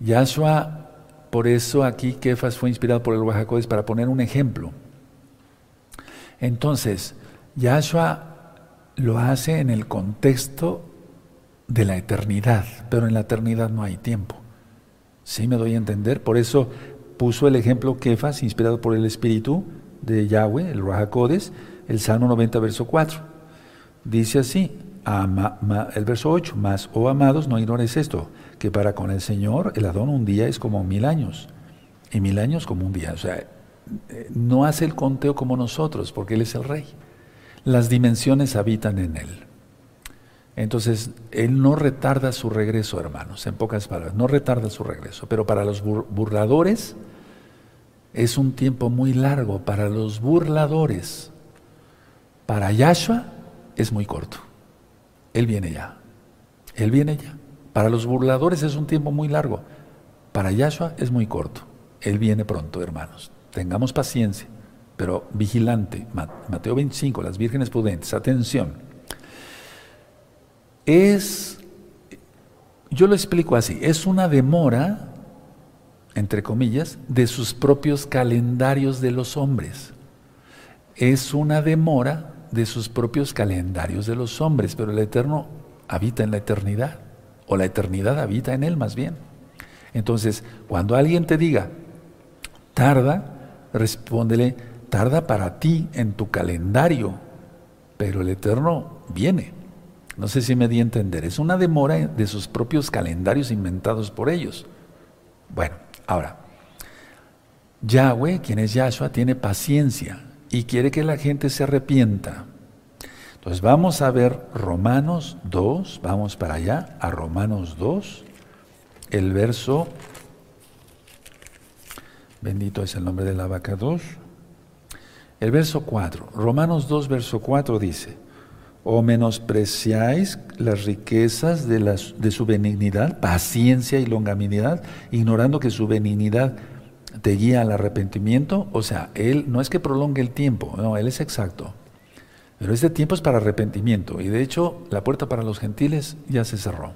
Yahshua, por eso aquí Kefas fue inspirado por el Oaxacodes para poner un ejemplo. Entonces, Yahshua lo hace en el contexto de la eternidad, pero en la eternidad no hay tiempo. ¿Sí me doy a entender? Por eso puso el ejemplo Kefas, inspirado por el Espíritu de Yahweh, el Rahakodes, el Salmo 90, verso 4. Dice así, el verso 8, más, oh amados, no ignores esto, que para con el Señor el Adón un día es como mil años, y mil años como un día. O sea, eh, no hace el conteo como nosotros, porque Él es el Rey. Las dimensiones habitan en Él. Entonces, Él no retarda su regreso, hermanos, en pocas palabras, no retarda su regreso. Pero para los burladores es un tiempo muy largo. Para los burladores, para Yahshua es muy corto. Él viene ya. Él viene ya. Para los burladores es un tiempo muy largo. Para Yahshua es muy corto. Él viene pronto, hermanos. Tengamos paciencia, pero vigilante. Mateo 25, las vírgenes prudentes. Atención es, yo lo explico así, es una demora, entre comillas, de sus propios calendarios de los hombres. Es una demora de sus propios calendarios de los hombres, pero el Eterno habita en la eternidad, o la eternidad habita en Él más bien. Entonces, cuando alguien te diga, tarda, respóndele, tarda para ti en tu calendario, pero el Eterno viene. No sé si me di a entender. Es una demora de sus propios calendarios inventados por ellos. Bueno, ahora, Yahweh, quien es Yahshua, tiene paciencia y quiere que la gente se arrepienta. Entonces vamos a ver Romanos 2, vamos para allá, a Romanos 2, el verso, bendito es el nombre de la vaca 2, el verso 4, Romanos 2, verso 4 dice, o menospreciáis las riquezas de, de, su benignidad, paciencia y longanimidad, ignorando que su benignidad te guía al arrepentimiento. O sea, Él no es que prolongue el tiempo, no, Él es exacto. Pero este tiempo es para arrepentimiento y de hecho la puerta para los gentiles ya se cerró.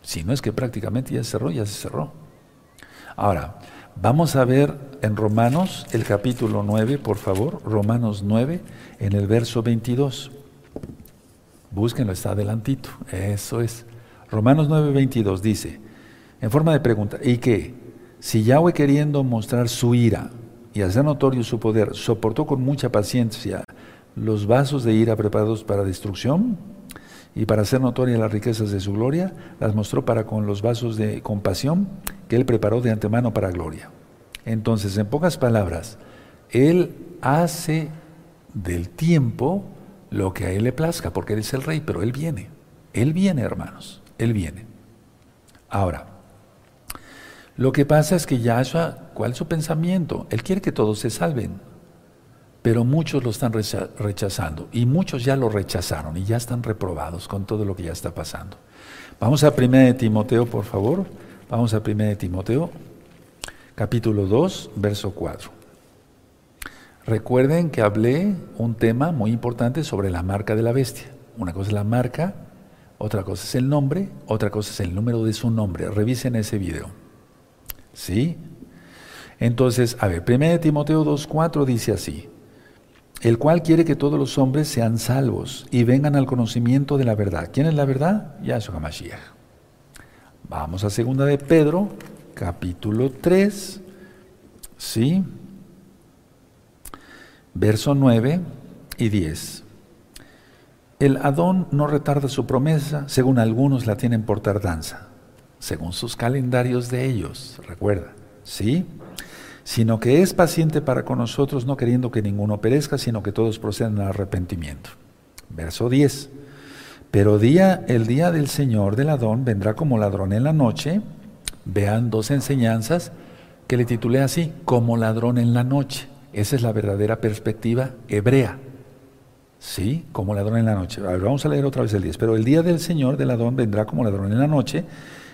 Si no es que prácticamente ya se cerró, ya se cerró. Ahora, Vamos a ver en Romanos el capítulo 9, por favor, Romanos 9, en el verso 22. Búsquenlo, está adelantito. Eso es. Romanos 9, 22 dice, en forma de pregunta, ¿y qué? Si Yahweh queriendo mostrar su ira y hacer notorio su poder, soportó con mucha paciencia los vasos de ira preparados para destrucción, y para hacer notorias las riquezas de su gloria, las mostró para con los vasos de compasión que Él preparó de antemano para gloria. Entonces, en pocas palabras, Él hace del tiempo lo que a Él le plazca, porque Él es el rey, pero Él viene. Él viene, hermanos, Él viene. Ahora, lo que pasa es que Yahshua, ¿cuál es su pensamiento? Él quiere que todos se salven pero muchos lo están rechazando y muchos ya lo rechazaron y ya están reprobados con todo lo que ya está pasando. Vamos a 1 de Timoteo, por favor. Vamos a 1 de Timoteo, capítulo 2, verso 4. Recuerden que hablé un tema muy importante sobre la marca de la bestia. Una cosa es la marca, otra cosa es el nombre, otra cosa es el número de su nombre. Revisen ese video. ¿Sí? Entonces, a ver, 1 de Timoteo 2.4 dice así el cual quiere que todos los hombres sean salvos y vengan al conocimiento de la verdad. ¿Quién es la verdad? Yahshua HaMashiach. Vamos a segunda de Pedro, capítulo 3, ¿sí? Verso 9 y 10. El Adón no retarda su promesa, según algunos la tienen por tardanza, según sus calendarios de ellos, recuerda, ¿sí? sino que es paciente para con nosotros, no queriendo que ninguno perezca, sino que todos procedan al arrepentimiento. Verso 10. Pero día, el día del Señor del Adón vendrá como ladrón en la noche. Vean dos enseñanzas que le titulé así, como ladrón en la noche. Esa es la verdadera perspectiva hebrea. Sí, como ladrón en la noche. A ver, vamos a leer otra vez el 10. Pero el día del Señor del Adón vendrá como ladrón en la noche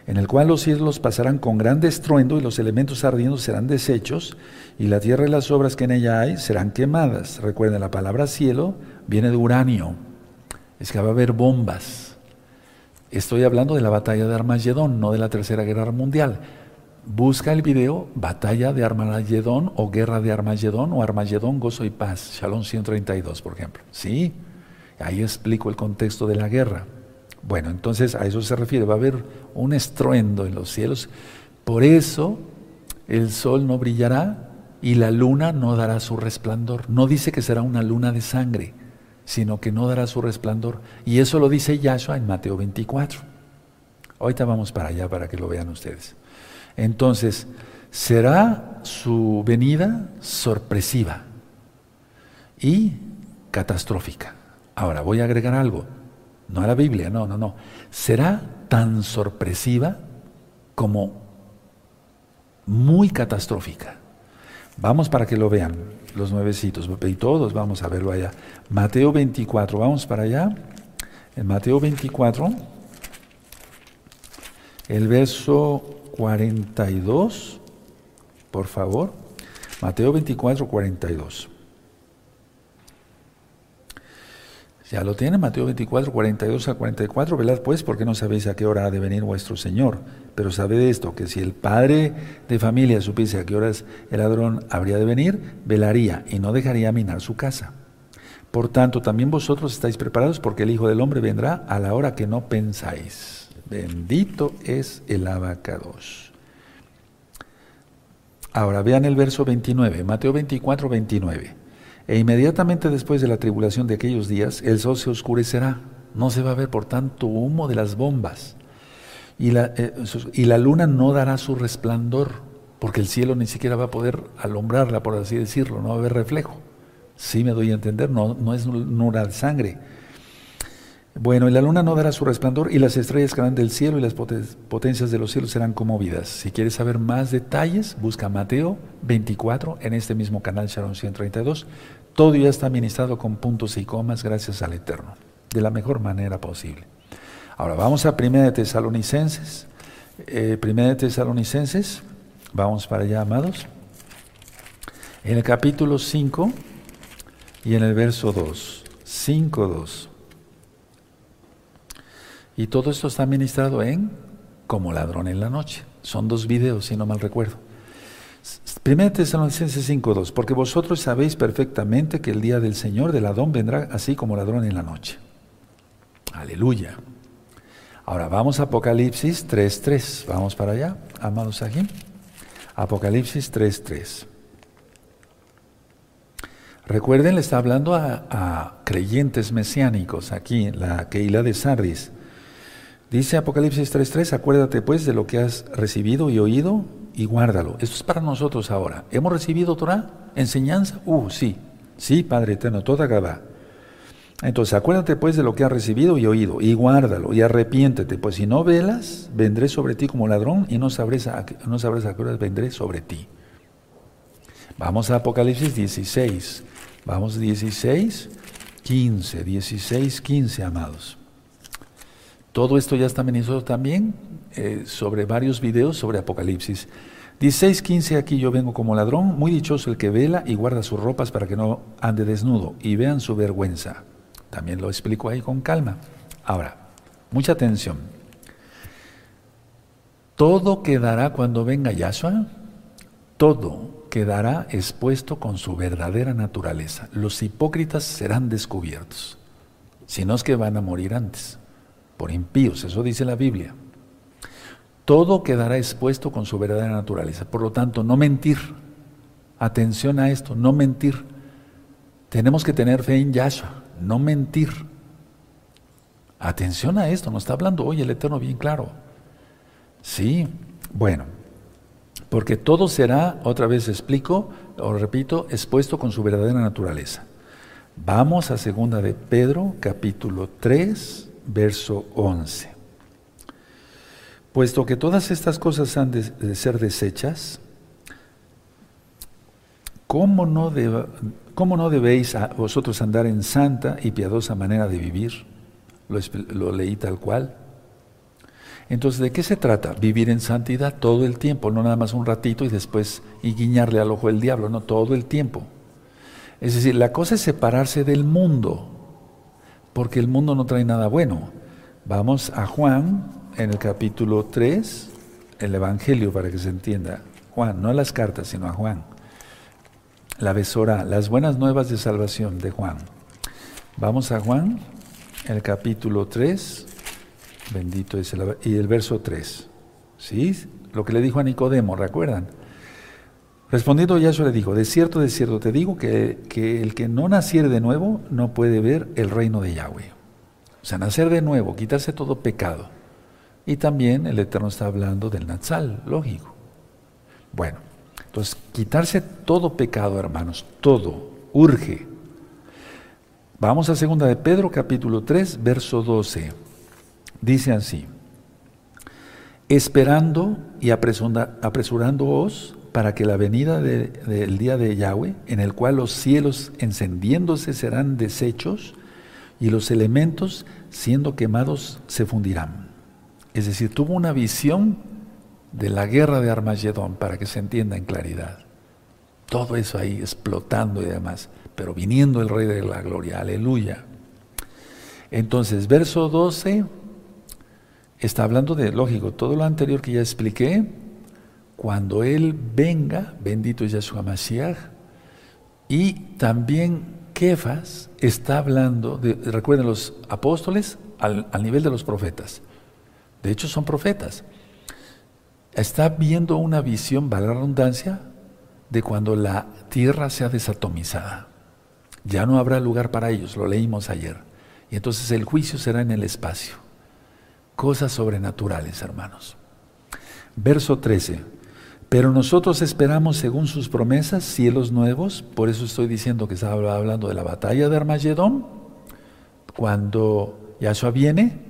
en el cual los cielos pasarán con gran estruendo y los elementos ardiendo serán deshechos y la tierra y las obras que en ella hay serán quemadas. Recuerden, la palabra cielo viene de uranio, es que va a haber bombas. Estoy hablando de la batalla de Armagedón, no de la Tercera Guerra Mundial. busca el video Batalla de Armagedón o Guerra de Armagedón o Armagedón, Gozo y Paz, Shalom 132, por ejemplo. Sí, ahí explico el contexto de la guerra. Bueno, entonces a eso se refiere, va a haber un estruendo en los cielos. Por eso el sol no brillará y la luna no dará su resplandor. No dice que será una luna de sangre, sino que no dará su resplandor. Y eso lo dice Yahshua en Mateo 24. Ahorita vamos para allá para que lo vean ustedes. Entonces, será su venida sorpresiva y catastrófica. Ahora, voy a agregar algo. No a la Biblia, no, no, no. Será tan sorpresiva como muy catastrófica. Vamos para que lo vean, los nuevecitos, y todos vamos a verlo allá. Mateo 24, vamos para allá. En Mateo 24, el verso 42, por favor. Mateo 24, 42. Ya lo tiene, Mateo 24, 42 a 44. Velad pues, porque no sabéis a qué hora ha de venir vuestro Señor. Pero sabed esto, que si el padre de familia supiese a qué horas el ladrón habría de venir, velaría y no dejaría minar su casa. Por tanto, también vosotros estáis preparados, porque el Hijo del Hombre vendrá a la hora que no pensáis. Bendito es el abacados. Ahora vean el verso 29, Mateo 24, 29. E inmediatamente después de la tribulación de aquellos días, el sol se oscurecerá. No se va a ver por tanto humo de las bombas. Y la, eh, y la luna no dará su resplandor, porque el cielo ni siquiera va a poder alumbrarla, por así decirlo, no va a haber reflejo. Sí me doy a entender, no, no es nura de sangre. Bueno, y la luna no dará su resplandor y las estrellas caerán del cielo y las potencias de los cielos serán conmovidas. Si quieres saber más detalles, busca Mateo 24 en este mismo canal Sharon 132. Todo ya está administrado con puntos y comas gracias al Eterno, de la mejor manera posible. Ahora vamos a Primera de Tesalonicenses. Eh, Primera de Tesalonicenses, vamos para allá, amados. En el capítulo 5 y en el verso 2. 5, 2. Y todo esto está ministrado en Como ladrón en la noche. Son dos videos, si no mal recuerdo. Primera Tesalonicenses 5.2, porque vosotros sabéis perfectamente que el día del Señor del Adón vendrá así como ladrón en la noche. Aleluya. Ahora vamos a Apocalipsis 3.3. Vamos para allá, amados aquí. Apocalipsis 3.3. Recuerden, le está hablando a, creyentes mesiánicos aquí la Keila de Sardis. Dice Apocalipsis 3:3, acuérdate pues de lo que has recibido y oído y guárdalo. Esto es para nosotros ahora. ¿Hemos recibido Torah? ¿Enseñanza? Uh, sí. Sí, Padre eterno, toda Gabá. Entonces, acuérdate pues de lo que has recibido y oído y guárdalo y arrepiéntete, pues si no velas, vendré sobre ti como ladrón y no sabrás a, no sabrás qué vendré sobre ti. Vamos a Apocalipsis 16. Vamos 16, 15, 16, 15, amados. Todo esto ya está ministrado también eh, sobre varios videos sobre Apocalipsis. 16.15 aquí yo vengo como ladrón, muy dichoso el que vela y guarda sus ropas para que no ande desnudo y vean su vergüenza. También lo explico ahí con calma. Ahora, mucha atención. Todo quedará cuando venga Yahshua, todo quedará expuesto con su verdadera naturaleza. Los hipócritas serán descubiertos, si no es que van a morir antes por impíos, eso dice la Biblia. Todo quedará expuesto con su verdadera naturaleza. Por lo tanto, no mentir. Atención a esto, no mentir. Tenemos que tener fe en Yahshua, no mentir. Atención a esto, nos está hablando hoy el Eterno bien claro. Sí, bueno, porque todo será, otra vez explico, o repito, expuesto con su verdadera naturaleza. Vamos a segunda de Pedro, capítulo 3, verso 11. Puesto que todas estas cosas han de, ser desechas, ¿cómo no, ¿cómo no, debéis a vosotros andar en santa y piadosa manera de vivir? Lo, leí tal cual. Entonces, ¿de qué se trata? Vivir en santidad todo el tiempo, no nada más un ratito y después y guiñarle al ojo del diablo, no, todo el tiempo. Es decir, la cosa es separarse del mundo, porque el mundo no trae nada bueno. Vamos a Juan en el capítulo 3, el Evangelio para que se entienda. Juan, no las cartas, sino a Juan. La besora, las buenas nuevas de salvación de Juan. Vamos a Juan, el capítulo 3, bendito es el, y el verso 3. ¿Sí? Lo que le dijo a Nicodemo, ¿recuerdan? Respondiendo Yahshua le dijo, de cierto, de cierto te digo que, que el que no naciere de nuevo no puede ver el reino de Yahweh. O sea, nacer de nuevo, quitarse todo pecado. Y también el Eterno está hablando del Natsal, lógico. Bueno, entonces quitarse todo pecado, hermanos, todo, urge. Vamos a segunda de Pedro, capítulo 3, verso 12. Dice así, esperando y apresurándoos para que la venida del día de Yahweh, en el cual los cielos encendiéndose serán deshechos y los elementos siendo quemados se fundirán. Es decir, tuvo una visión de la guerra de Armagedón para que se entienda en claridad. Todo eso ahí explotando y demás, pero viniendo el Rey de la Gloria, aleluya. Entonces, verso 12 está hablando de, lógico, todo lo anterior que ya expliqué, cuando Él venga, bendito es Yahshua Mashiach, y también Kefas está hablando, de, recuerden los apóstoles al, al nivel de los profetas, de hecho son profetas, está viendo una visión, vale la redundancia, de cuando la tierra sea desatomizada. Ya no habrá lugar para ellos, lo leímos ayer. Y entonces el juicio será en el espacio. Cosas sobrenaturales, hermanos. Verso 13. Pero nosotros esperamos, según sus promesas, cielos nuevos. Por eso estoy diciendo que estaba hablando de la batalla de Armagedón, cuando Yahshua viene,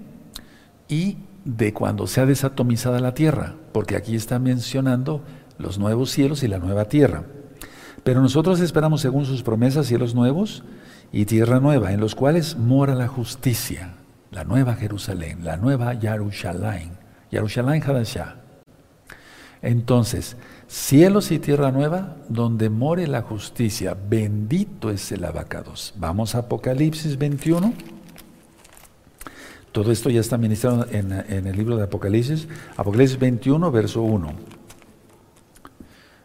y de cuando sea desatomizada la tierra, porque aquí está mencionando los nuevos cielos y la nueva tierra. Pero nosotros esperamos, según sus promesas, cielos nuevos y tierra nueva, en los cuales mora la justicia, la nueva Jerusalén, la nueva Yarushalayim, Yarushalayim Hadashah. Entonces, cielos y tierra nueva, donde more la justicia. Bendito es el abacados. Vamos a Apocalipsis 21. Todo esto ya está ministrado en, el libro de Apocalipsis. Apocalipsis 21, verso 1.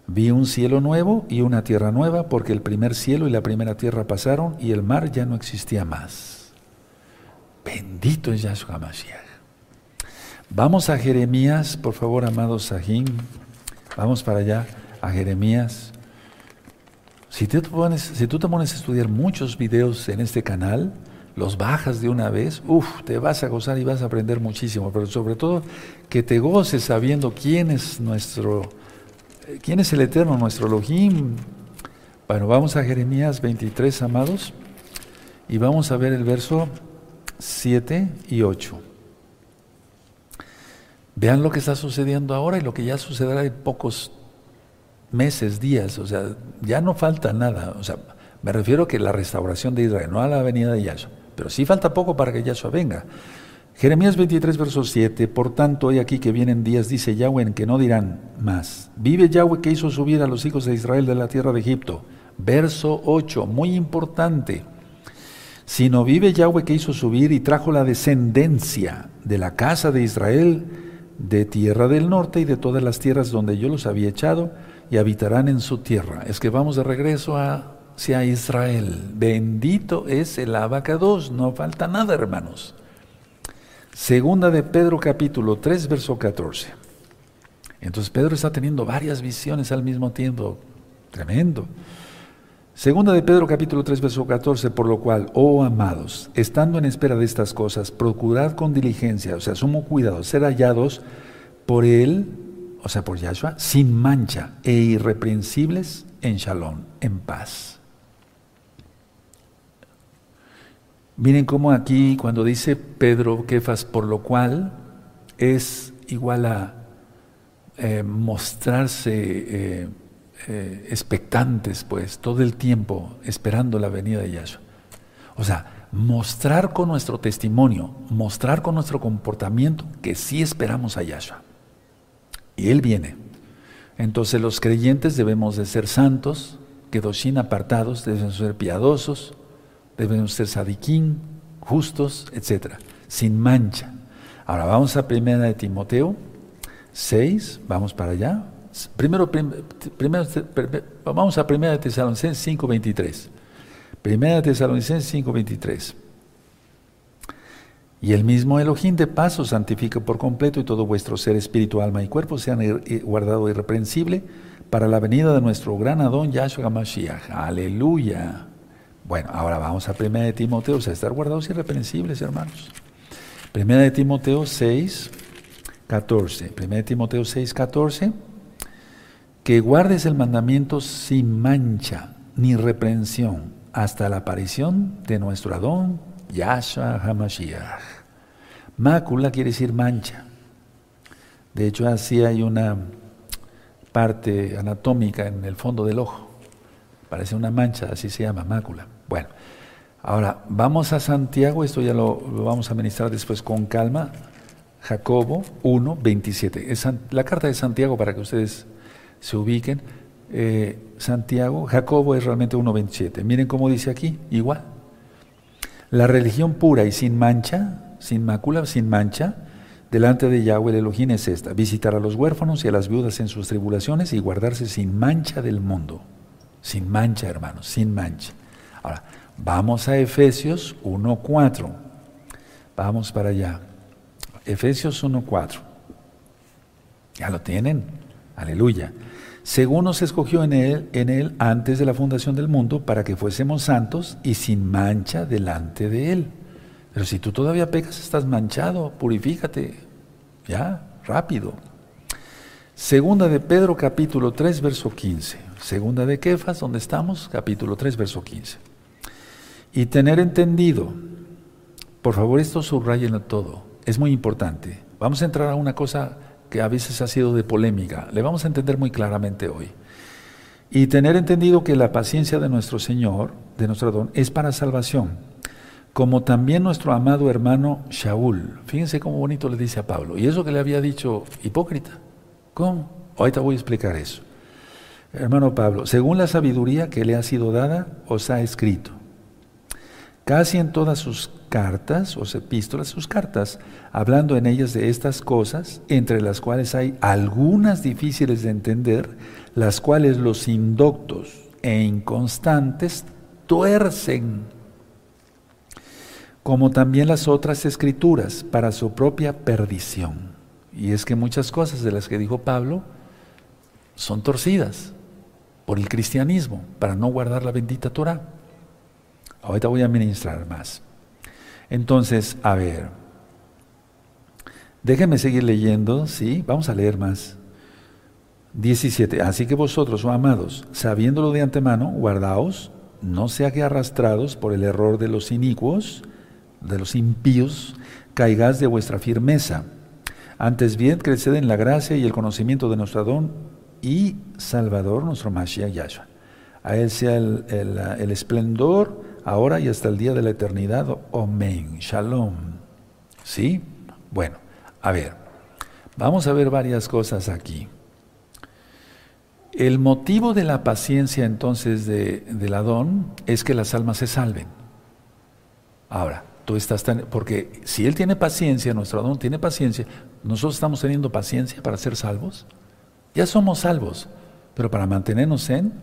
Vi un cielo nuevo y una tierra nueva, porque el primer cielo y la primera tierra pasaron y el mar ya no existía más. Bendito es Yahshua Mashiach. Vamos a Jeremías, por favor, amado Sajín. Vamos para allá, a Jeremías. Si, te pones, si tú te pones a estudiar muchos videos en este canal, los bajas de una vez, uff, te vas a gozar y vas a aprender muchísimo, pero sobre todo que te goces sabiendo quién es nuestro, quién es el Eterno, nuestro Elohim. Bueno, vamos a Jeremías 23, amados, y vamos a ver el verso 7 y 8. Vean lo que está sucediendo ahora y lo que ya sucederá en pocos meses, días, o sea, ya no falta nada, o sea, me refiero a que la restauración de Israel, no a la venida de Yahshua, pero sí falta poco para que Yahshua venga. Jeremías 23, verso 7, por tanto, hoy aquí que vienen días, dice Yahweh, en que no dirán más. Vive Yahweh que hizo subir a los hijos de Israel de la tierra de Egipto. Verso 8, muy importante. Sino vive Yahweh que hizo subir y trajo la descendencia de la casa de Israel de tierra del norte y de todas las tierras donde yo los había echado y habitarán en su tierra. Es que vamos de regreso hacia Israel. Bendito es el abacados, no falta nada, hermanos. Segunda de Pedro capítulo 3, verso 14. Entonces Pedro está teniendo varias visiones al mismo tiempo. Tremendo. Segunda de Pedro capítulo 3 verso 14, por lo cual, oh amados, estando en espera de estas cosas, procurad con diligencia, o sea, sumo cuidado, ser hallados por Él, o sea, por Yahshua, sin mancha e irreprensibles en shalom, en paz. Miren cómo aquí cuando dice Pedro Kefas, por lo cual es igual a eh, mostrarse... Eh, eh, expectantes, pues, todo el tiempo esperando la venida de Yahshua. O sea, mostrar con nuestro testimonio, mostrar con nuestro comportamiento que sí esperamos a Yahshua. Y Él viene. Entonces los creyentes debemos de ser santos, sin apartados, debemos ser piadosos, debemos ser sadiquín, justos, etc. Sin mancha. Ahora vamos a primera de Timoteo, 6, vamos para allá. Primero, vamos a 1 Tesalonicenses 5.23. 1 Tesalonicenses 5.23. Y el mismo Elohim de paso santifica por completo y todo vuestro ser, espíritu, alma y cuerpo sean guardado irreprensible para la venida de nuestro gran Adón Yahshua Mashiach. Aleluya. Bueno, ahora vamos a 1 de Timoteo, a estar guardados irreprensibles, hermanos. 1 de Timoteo 6, 14. 1 de Timoteo 6, 14. Que guardes el mandamiento sin mancha ni reprensión hasta la aparición de nuestro Adón Yahshua HaMashiach. Mácula quiere decir mancha. De hecho, así hay una parte anatómica en el fondo del ojo. Parece una mancha, así se llama, mácula. Bueno, ahora vamos a Santiago, esto ya lo, vamos a ministrar después con calma. Jacobo 1, 27. Es la carta de Santiago para que ustedes se ubiquen. Eh, Santiago, Jacobo es realmente 1.27. Miren cómo dice aquí, igual. La religión pura y sin mancha, sin mácula, sin mancha, delante de Yahweh el Elohim es esta, visitar a los huérfanos y a las viudas en sus tribulaciones y guardarse sin mancha del mundo. Sin mancha, hermanos, sin mancha. Ahora, vamos a Efesios 1.4. Vamos para allá. Efesios 1.4. ¿Ya lo tienen? Aleluya. Según nos escogió en él, en él antes de la fundación del mundo para que fuésemos santos y sin mancha delante de él. Pero si tú todavía pecas, estás manchado, purifícate. Ya, rápido. Segunda de Pedro capítulo 3 verso 15. Segunda de Kefas, donde estamos, capítulo 3 verso 15. Y tener entendido, por favor esto subrayenlo todo, es muy importante. Vamos a entrar a una cosa que a veces ha sido de polémica, le vamos a entender muy claramente hoy. Y tener entendido que la paciencia de nuestro Señor, de nuestro don, es para salvación, como también nuestro amado hermano Shaul. Fíjense cómo bonito le dice a Pablo. Y eso que le había dicho hipócrita. ¿Cómo? Ahorita voy a explicar eso. Hermano Pablo, según la sabiduría que le ha sido dada, os ha escrito. Casi en todas sus cartas, o epístolas, sus cartas, hablando en ellas de estas cosas, entre las cuales hay algunas difíciles de entender, las cuales los indoctos e inconstantes tuercen, como también las otras escrituras, para su propia perdición. Y es que muchas cosas de las que dijo Pablo son torcidas por el cristianismo, para no guardar la bendita Torah. Ahorita voy a ministrar más. Entonces, a ver, déjenme seguir leyendo, ¿sí? Vamos a leer más. 17. Así que vosotros, oh amados, sabiéndolo de antemano, guardaos, no sea que arrastrados por el error de los inicuos, de los impíos, caigáis de vuestra firmeza. Antes bien, creced en la gracia y el conocimiento de nuestro don y Salvador, nuestro Mashiach Yahshua. A Él sea el, el esplendor, ahora y hasta el día de la eternidad. Amén. Shalom. ¿Sí? Bueno, a ver, vamos a ver varias cosas aquí. El motivo de la paciencia entonces de, del Adón es que las almas se salven. Ahora, tú estás tan, porque si Él tiene paciencia, nuestro Adón tiene paciencia, nosotros estamos teniendo paciencia para ser salvos. Ya somos salvos, pero para mantenernos en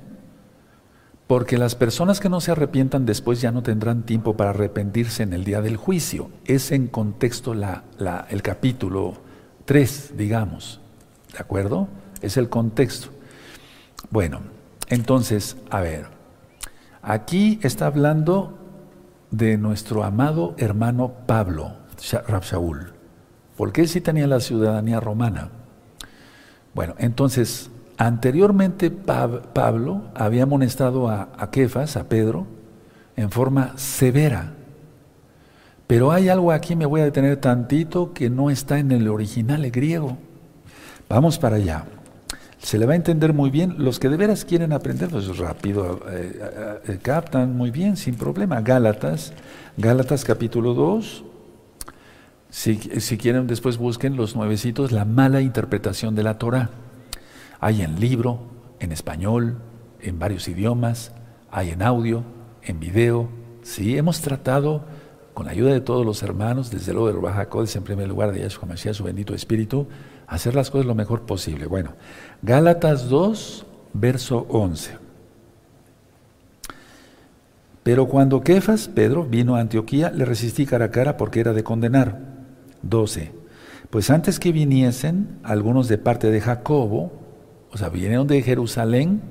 porque las personas que no se arrepientan después ya no tendrán tiempo para arrepentirse en el día del juicio. Es en contexto la, el capítulo 3, digamos. ¿De acuerdo? Es el contexto. Bueno, entonces, a ver, aquí está hablando de nuestro amado hermano Pablo, Rab Shaul, porque él sí tenía la ciudadanía romana. Bueno, entonces, Anteriormente Pablo había amonestado a, Kefas, a Pedro, en forma severa. Pero hay algo aquí, me voy a detener tantito, que no está en el original griego. Vamos para allá. Se le va a entender muy bien. Los que de veras quieren aprender, pues rápido, eh, eh, eh, captan muy bien, sin problema. Gálatas, Gálatas capítulo 2. Si, si quieren, después busquen los nuevecitos, la mala interpretación de la Torah. Hay en libro, en español, en varios idiomas, hay en audio, en video. Sí, hemos tratado con la ayuda de todos los hermanos, desde luego de Baja en primer lugar, de Yahshua Mashiach, su bendito espíritu, hacer las cosas lo mejor posible. Bueno, Gálatas 2, verso 11. Pero cuando Kefas, Pedro, vino a Antioquía, le resistí cara a cara porque era de condenar. 12. Pues antes que viniesen algunos de parte de Jacobo, o sea, vinieron de Jerusalén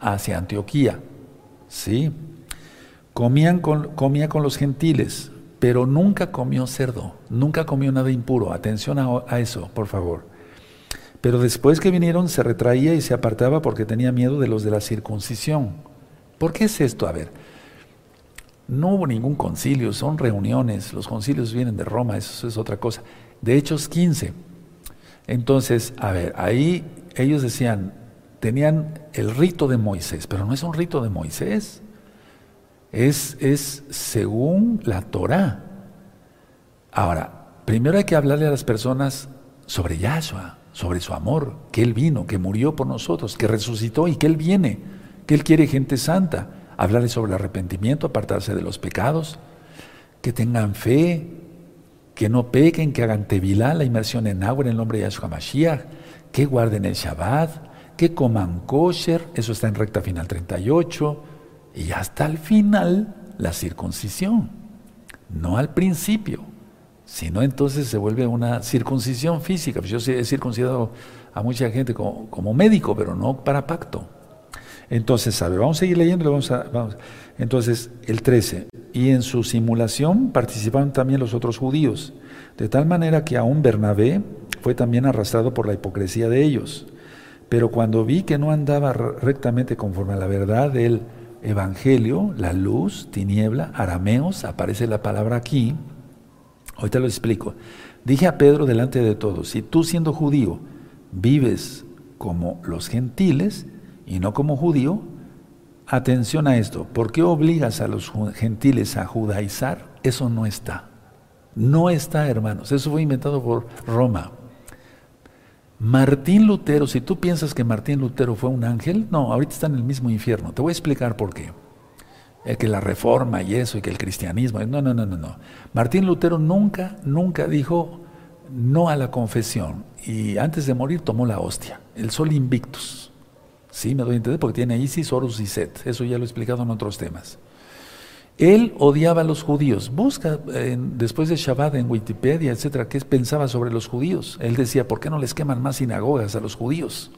hacia Antioquía, ¿sí? Comían con, comía con los gentiles, pero nunca comió cerdo, nunca comió nada impuro. Atención a, eso, por favor. Pero después que vinieron se retraía y se apartaba porque tenía miedo de los de la circuncisión. ¿Por qué es esto? A ver, no hubo ningún concilio, son reuniones, los concilios vienen de Roma, eso es otra cosa. De Hechos 15. Entonces, a ver, ahí ellos decían, tenían el rito de Moisés, pero no es un rito de Moisés es, es según la Torah. Ahora, primero hay que hablarle a las personas sobre Yahshua, sobre su amor, que Él vino, que murió por nosotros, que resucitó y que Él viene, que Él quiere gente santa. Hablarle sobre el arrepentimiento, apartarse de los pecados, que tengan fe, que no pequen, que hagan tevilá, la inmersión en agua en el nombre de Yahshua Mashiach, que guarden el Shabbat, que coman kosher, eso está en recta final 38, y hasta el final la circuncisión, no al principio, sino entonces se vuelve una circuncisión física. Yo he circuncidado a mucha gente como, médico, pero no para pacto. Entonces, a vamos a seguir leyendo. Vamos a, vamos. Entonces, el 13. Y en su simulación participaron también los otros judíos, de tal manera que aún Bernabé fue también arrastrado por la hipocresía de ellos. Pero cuando vi que no andaba rectamente conforme a la verdad, él evangelio, la luz, tiniebla, arameos, aparece la palabra aquí. Ahorita lo explico. Dije a Pedro delante de todos, si tú siendo judío vives como los gentiles y no como judío, atención a esto, ¿por qué obligas a los gentiles a judaizar? Eso no está. No está, hermanos. Eso fue inventado por Roma. Martín Lutero, si tú piensas que Martín Lutero fue un ángel, no, ahorita está en el mismo infierno. Te voy a explicar por qué. El que la reforma y eso, y que el cristianismo. No, no, no, no, no. Martín Lutero nunca, nunca dijo no a la confesión. Y antes de morir tomó la hostia, el sol invictus. Sí, me doy a entender porque tiene Isis, Horus y Set. Eso ya lo he explicado en otros temas. Él odiaba a los judíos. Busca después de Shabbat en Wikipedia, etcétera, qué pensaba sobre los judíos. Él decía, ¿por qué no les queman más sinagogas a los judíos?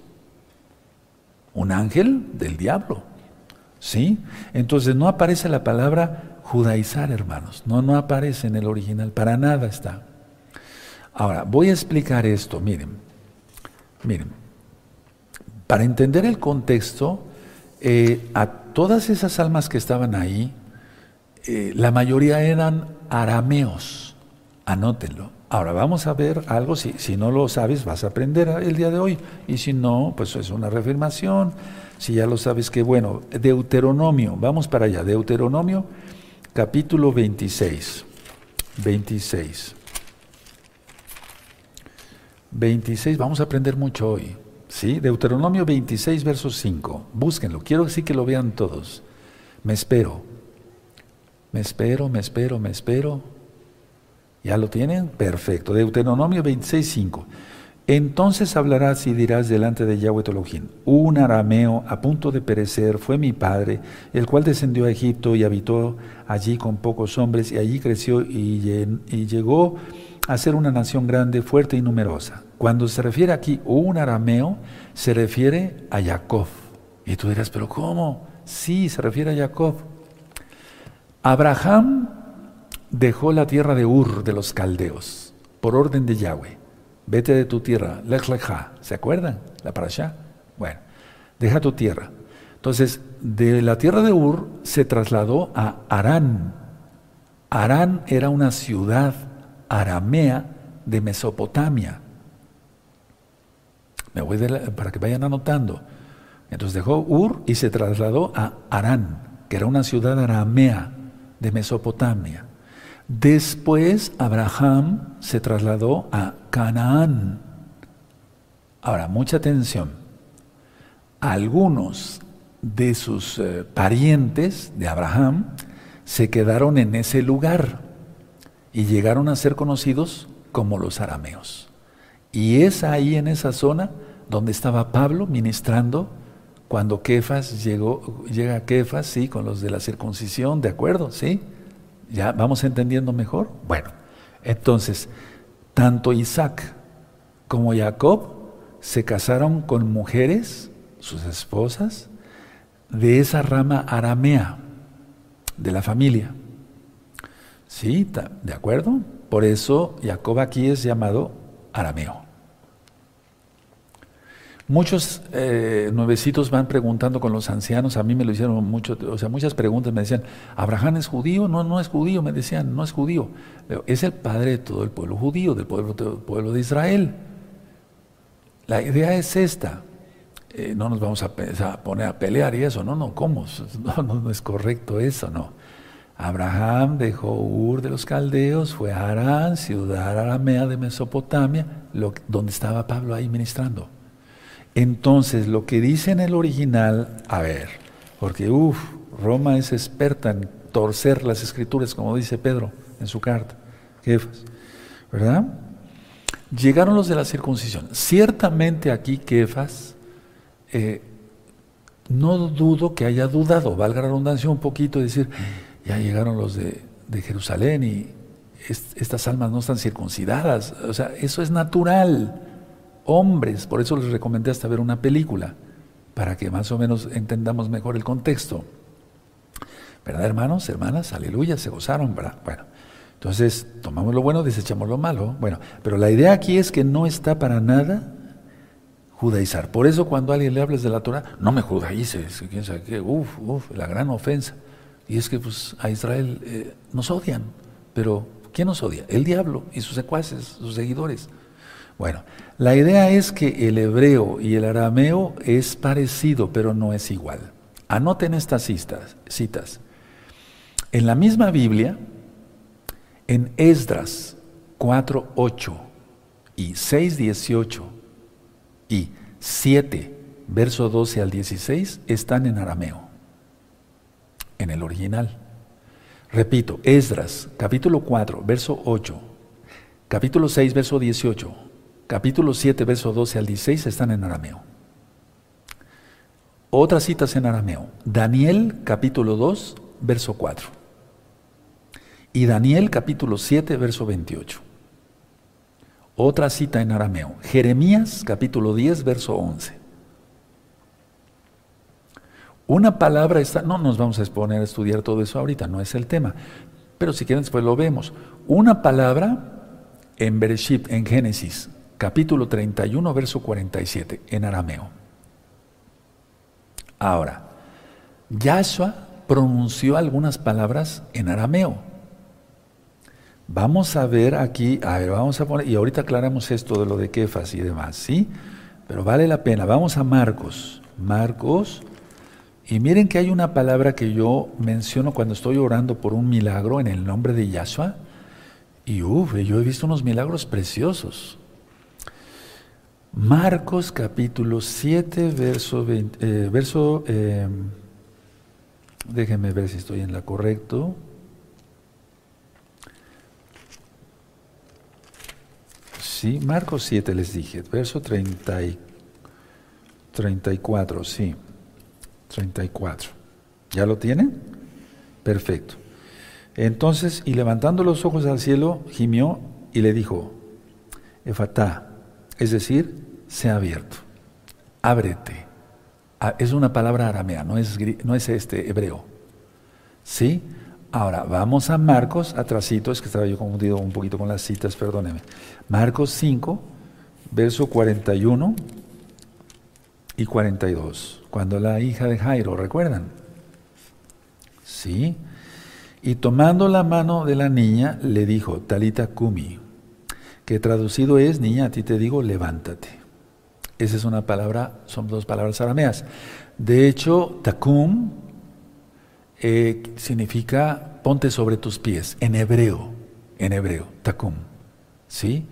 Un ángel del diablo. ¿Sí? Entonces no aparece la palabra judaizar, hermanos. No, no aparece en el original. Para nada está. Ahora, voy a explicar esto. Miren, miren. Para entender el contexto, eh, a todas esas almas que estaban ahí, eh, la mayoría eran arameos, anótenlo. Ahora vamos a ver algo, si, si no lo sabes vas a aprender el día de hoy, y si no, pues es una reafirmación, si ya lo sabes que bueno, Deuteronomio, vamos para allá, Deuteronomio capítulo 26, 26. 26, vamos a aprender mucho hoy. ¿Sí? Deuteronomio 26, verso 5. Búsquenlo, quiero decir que lo vean todos. Me espero. Me espero, me espero, me espero. ¿Ya lo tienen? Perfecto. Deuteronomio 26.5. Entonces hablarás y dirás delante de Yahweh Tolojín, un arameo a punto de perecer fue mi padre, el cual descendió a Egipto y habitó allí con pocos hombres y allí creció y, y llegó a ser una nación grande, fuerte y numerosa. Cuando se refiere aquí un arameo, se refiere a Jacob. Y tú dirás, pero ¿cómo? Sí, se refiere a Jacob. Abraham dejó la tierra de Ur de los caldeos por orden de Yahweh. Vete de tu tierra, Lech Lecha. ¿Se acuerdan? La para allá. Bueno, deja tu tierra. Entonces, de la tierra de Ur se trasladó a Arán. Arán era una ciudad aramea de Mesopotamia. Me voy para que vayan anotando. Entonces dejó Ur y se trasladó a Arán, que era una ciudad aramea de Mesopotamia. Después Abraham se trasladó a Canaán. Ahora, mucha atención. Algunos de sus eh, parientes de Abraham se quedaron en ese lugar. y llegaron a ser conocidos como los arameos. Y es ahí en esa zona donde estaba Pablo ministrando cuando Kefas llegó, llega Kefas, sí, con los de la circuncisión, ¿de acuerdo? ¿Sí? ¿Ya vamos entendiendo mejor? Bueno, entonces, tanto Isaac como Jacob se casaron con mujeres, sus esposas, de esa rama aramea de la familia. ¿Sí? ¿De acuerdo? Por eso Jacob aquí es llamado arameo. Muchos eh, nuevecitos van preguntando con los ancianos, a mí me lo hicieron mucho, o sea, muchas preguntas me decían, ¿Abraham es judío? No, no es judío, me decían, no es judío. Es el padre de todo el pueblo judío, del pueblo, del pueblo de Israel. La idea es esta. Eh, no nos vamos a, poner a pelear y eso, no, no, ¿cómo? No, es correcto eso, no. Abraham dejó Ur de los caldeos, fue a Arán, ciudad aramea de Mesopotamia, donde estaba Pablo ahí ministrando. Entonces, lo que dice en el original, a ver, porque uff, Roma es experta en torcer las escrituras, como dice Pedro en su carta, jefes, ¿verdad? Llegaron los de la circuncisión. Ciertamente aquí Kefas, eh, no dudo que haya dudado, valga la redundancia un poquito, decir, ya llegaron los de Jerusalén y estas almas no están circuncidadas. O sea, eso es natural hombres. Por eso les recomendé hasta ver una película, para que más o menos entendamos mejor el contexto. ¿Verdad, hermanos, hermanas? Aleluya, se gozaron, ¿verdad? Bueno, entonces tomamos lo bueno, desechamos lo malo. Bueno, pero la idea aquí es que no está para nada judaizar. Por eso cuando alguien le hables de la Torah, no me judaices, quién sabe qué, uf, uf, la gran ofensa. Y es que pues a Israel eh, nos odian, pero ¿quién nos odia? El diablo y sus secuaces, sus seguidores. Bueno, la idea es que el hebreo y el arameo es parecido, pero no es igual. Anoten estas citas. En la misma Biblia, en Esdras 4.8 y 6.18 y 7, verso 12 al 16, están en arameo, en el original. Repito, Esdras, capítulo 4, verso 8, capítulo 6, verso 18, capítulo 7, verso 12 al 16 están en arameo. Otras citas en arameo. Daniel capítulo 2, verso 4. Y Daniel capítulo 7, verso 28. Otra cita en arameo. Jeremías capítulo 10, verso 11. Una palabra está, no nos vamos a exponer a estudiar todo eso ahorita, no es el tema, pero si quieren después lo vemos. Una palabra en Bereshit, en Génesis, capítulo 31, verso 47, en arameo. Ahora, Yahshua pronunció algunas palabras en arameo. Vamos a ver aquí, a ver, vamos a poner, y ahorita aclaramos esto de lo de Kefas y demás, ¿sí? Pero vale la pena. Vamos a Marcos. Marcos, y miren que hay una palabra que yo menciono cuando estoy orando por un milagro en el nombre de Yahshua. Y uff, yo he visto unos milagros preciosos. Marcos capítulo 7, verso, 20, eh, verso eh, déjenme ver si estoy en la correcto. Sí, Marcos 7 les dije, verso 30 y 34, sí, 34. ¿Ya lo tienen? Perfecto. Entonces, y levantando los ojos al cielo, gimió y le dijo, Efatá, es decir, se ha abierto. Ábrete. Ah, es una palabra aramea, no es, no es este hebreo. ¿Sí? Ahora, vamos a Marcos, atrasito, es que estaba yo confundido un poquito con las citas, perdóneme. Marcos 5, verso 41 y 42. Cuando la hija de Jairo, ¿recuerdan? Sí. Y tomando la mano de la niña, le dijo, Talita Kumi, que traducido es, niña, a ti te digo, levántate. Esa es una palabra, son dos palabras arameas. De hecho, takum eh, significa ponte sobre tus pies, en hebreo, en hebreo, takum. ¿Sí?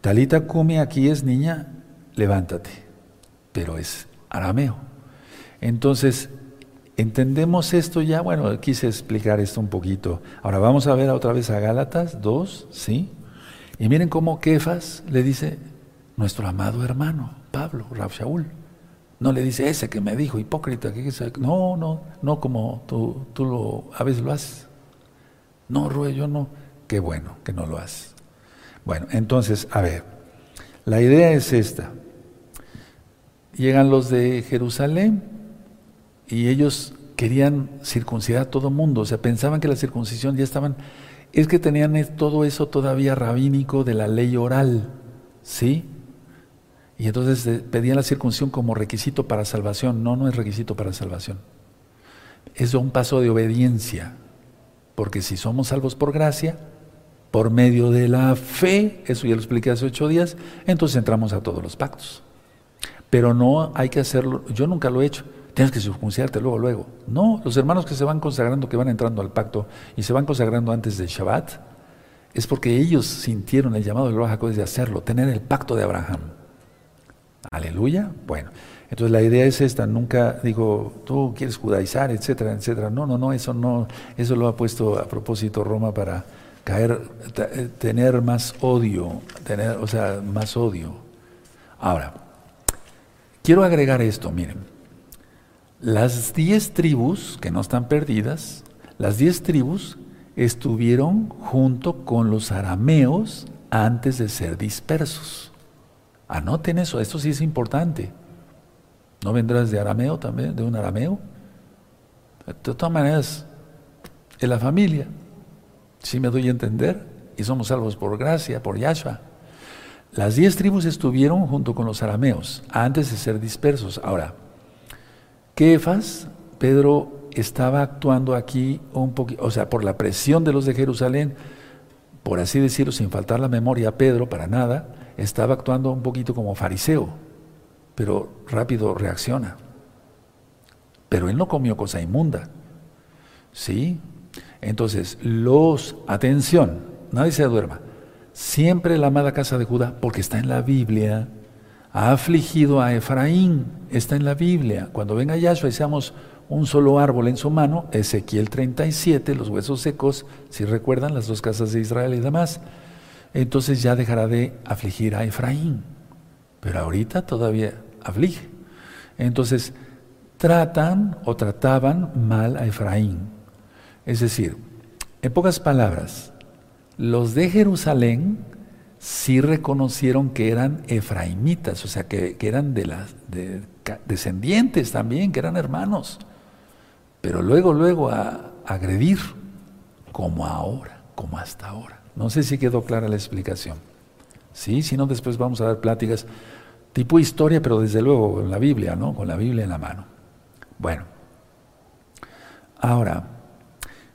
Talita kumi aquí es niña, levántate, pero es arameo. Entonces, ¿Entendemos esto ya? Bueno, quise explicar esto un poquito. Ahora vamos a ver otra vez a Gálatas 2, ¿sí? Y miren cómo Kefas le dice, nuestro amado hermano, Pablo, Rab Shaul. No le dice ese que me dijo, hipócrita, que no, no, no como tú, tú lo, a veces lo haces. No, Rue, yo no. Qué bueno que no lo haces. Bueno, entonces, a ver, la idea es esta. Llegan los de Jerusalén, y ellos querían circuncidar a todo mundo, o sea, pensaban que la circuncisión ya estaban, es que tenían todo eso todavía rabínico de la ley oral, ¿sí? Y entonces eh, pedían la circuncisión como requisito para salvación, no, no es requisito para salvación, es un paso de obediencia, porque si somos salvos por gracia, por medio de la fe, eso ya lo expliqué hace ocho días, entonces entramos a todos los pactos. Pero no hay que hacerlo, yo nunca lo he hecho, tienes que circuncidarte luego, luego. No, los hermanos que se van consagrando, que van entrando al pacto y se van consagrando antes del Shabbat, es porque ellos sintieron el llamado del Ruach de hacerlo, tener el pacto de Abraham. Aleluya. Bueno, entonces la idea es esta, nunca digo, tú quieres judaizar, etcétera, etcétera. No, no, no, eso no, eso lo ha puesto a propósito Roma para caer, tener más odio, tener, o sea, más odio. Ahora, quiero agregar esto, miren. Las diez tribus, que no están perdidas, las diez tribus estuvieron junto con los arameos antes de ser dispersos. Anoten eso, esto sí es importante. ¿No vendrás de arameo también, de un arameo? De todas maneras, en la familia, si me doy a entender, y somos salvos por gracia, por Yahshua. Las diez tribus estuvieron junto con los arameos antes de ser dispersos. Ahora, Kefas, Pedro estaba actuando aquí un poquito, o sea, por la presión de los de Jerusalén, por así decirlo, sin faltar la memoria Pedro para nada, estaba actuando un poquito como fariseo, pero rápido reacciona. Pero él no comió cosa inmunda. ¿Sí? Entonces, los, atención, nadie se duerma. Siempre la amada casa de Judá, porque está en la Biblia, ha afligido a Efraín, está en la Biblia. Cuando venga Yahshua y seamos un solo árbol en su mano, Ezequiel 37, los huesos secos, si recuerdan, las dos casas de Israel y demás, entonces ya dejará de afligir a Efraín. Pero ahorita todavía aflige. Entonces, tratan o trataban mal a Efraín. Es decir, en pocas palabras, los de Jerusalén sí reconocieron que eran efraimitas, o sea, que, eran de las descendientes también, que eran hermanos. Pero luego, luego a, agredir, como ahora, como hasta ahora. No sé si quedó clara la explicación. Sí, si no, después vamos a dar pláticas tipo historia, pero desde luego con la Biblia, ¿no? Con la Biblia en la mano. Bueno, ahora,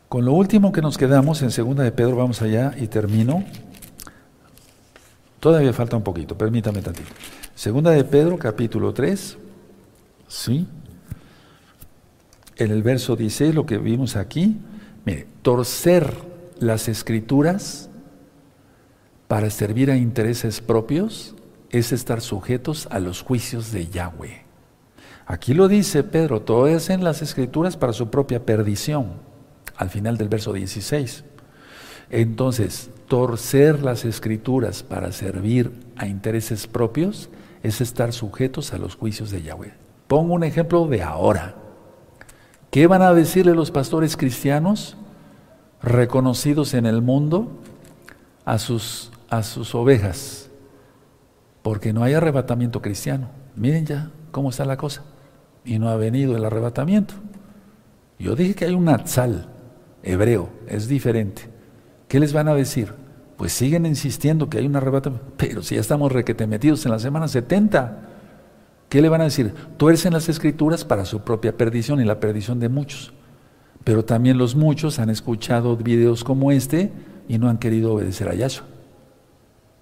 con lo último que nos quedamos en segunda de Pedro, vamos allá y termino. Todavía falta un poquito, permítame tantito. Segunda de Pedro, capítulo 3, ¿sí? En el verso dice lo que vimos aquí, mire, torcer las escrituras para servir a intereses propios es estar sujetos a los juicios de Yahweh. Aquí lo dice Pedro, todo es en las escrituras para su propia perdición, al final del verso 16. Entonces, torcer las escrituras para servir a intereses propios es estar sujetos a los juicios de Yahweh. Pongo un ejemplo de ahora. ¿Qué van a decirle los pastores cristianos reconocidos en el mundo a sus, a sus ovejas? Porque no hay arrebatamiento cristiano. Miren ya cómo está la cosa. Y no ha venido el arrebatamiento. Yo dije que hay un atzal hebreo, es diferente. ¿Qué les van a decir? Pues siguen insistiendo que hay un arrebatamiento, pero si ya estamos requete metidos en la semana 70, ¿qué le van a decir? Tuercen las escrituras para su propia perdición y la perdición de muchos. Pero también los muchos han escuchado videos como este y no han querido obedecer a Yahshua.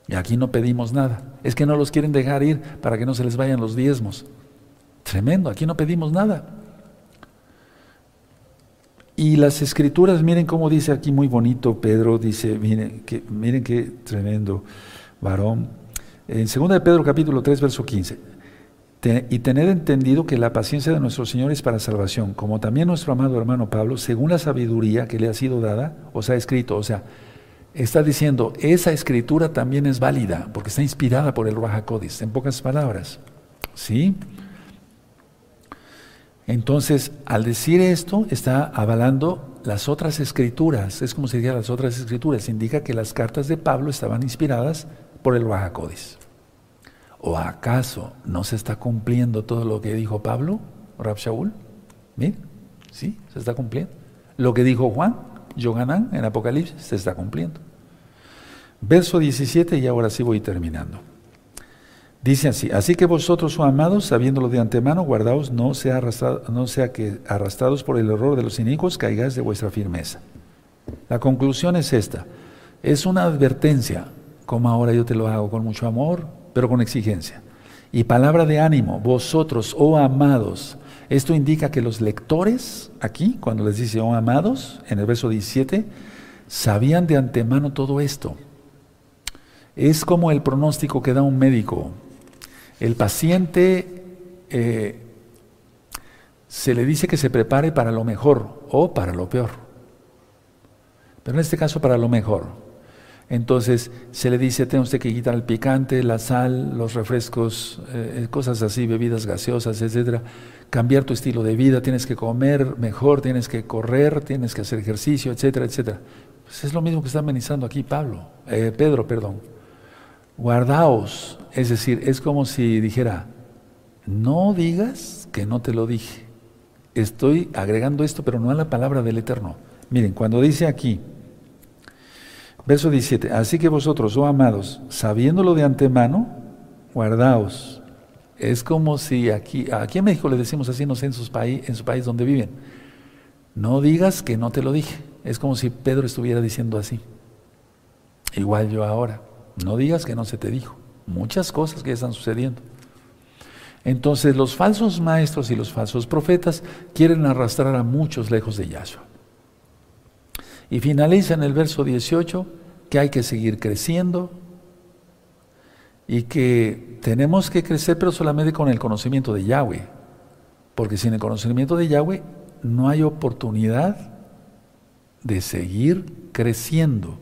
Y aquí no pedimos nada. Es que no los quieren dejar ir para que no se les vayan los diezmos. Tremendo, aquí no pedimos nada. Y las escrituras, miren cómo dice aquí muy bonito Pedro, dice, miren, que, miren qué tremendo varón. En 2 de Pedro capítulo 3, verso 15. y tener entendido que la paciencia de nuestro Señor es para salvación, como también nuestro amado hermano Pablo, según la sabiduría que le ha sido dada, os ha escrito, o sea, está diciendo, esa escritura también es válida, porque está inspirada por el Codis, en pocas palabras. ¿Sí? Entonces, al decir esto, está avalando las otras escrituras, es como se diría las otras escrituras, indica que las cartas de Pablo estaban inspiradas por el Codis. ¿O acaso no se está cumpliendo todo lo que dijo Pablo, Rab Shaul? Mira, sí, se está cumpliendo. Lo que dijo Juan, Yoganán en Apocalipsis, se está cumpliendo. Verso 17 y ahora sí voy terminando. Dice así, así que vosotros, oh amados, sabiéndolo de antemano, guardaos, no sea, arrastrado, no sea que arrastrados por el error de los inicuos caigáis de vuestra firmeza. La conclusión es esta, es una advertencia, como ahora yo te lo hago con mucho amor, pero con exigencia. Y palabra de ánimo, vosotros, oh amados. Esto indica que los lectores, aquí, cuando les dice, oh amados, en el verso 17, sabían de antemano todo esto. Es como el pronóstico que da un médico. El paciente eh, se le dice que se prepare para lo mejor o para lo peor. Pero en este caso para lo mejor. Entonces se le dice, tiene usted que quitar el picante, la sal, los refrescos, eh, cosas así, bebidas gaseosas, etcétera. Cambiar tu estilo de vida, tienes que comer mejor, tienes que correr, tienes que hacer ejercicio, etcétera, etcétera. Pues es lo mismo que está amenizando aquí Pablo, eh, Pedro, perdón. Guardaos, es decir, es como si dijera, no digas que no te lo dije. Estoy agregando esto, pero no a la palabra del Eterno. Miren, cuando dice aquí, Verso 17. Así que vosotros, oh amados, sabiéndolo de antemano, guardaos. Es como si aquí, aquí en México le decimos así, no sé, en, sus país, en su país donde viven. No digas que no te lo dije. Es como si Pedro estuviera diciendo así. Igual yo ahora. No digas que no se te dijo. Muchas cosas que están sucediendo. Entonces los falsos maestros y los falsos profetas quieren arrastrar a muchos lejos de Yahshua. Y finaliza en el verso 18 que hay que seguir creciendo y que tenemos que crecer pero solamente con el conocimiento de Yahweh. Porque sin el conocimiento de Yahweh no hay oportunidad de seguir creciendo.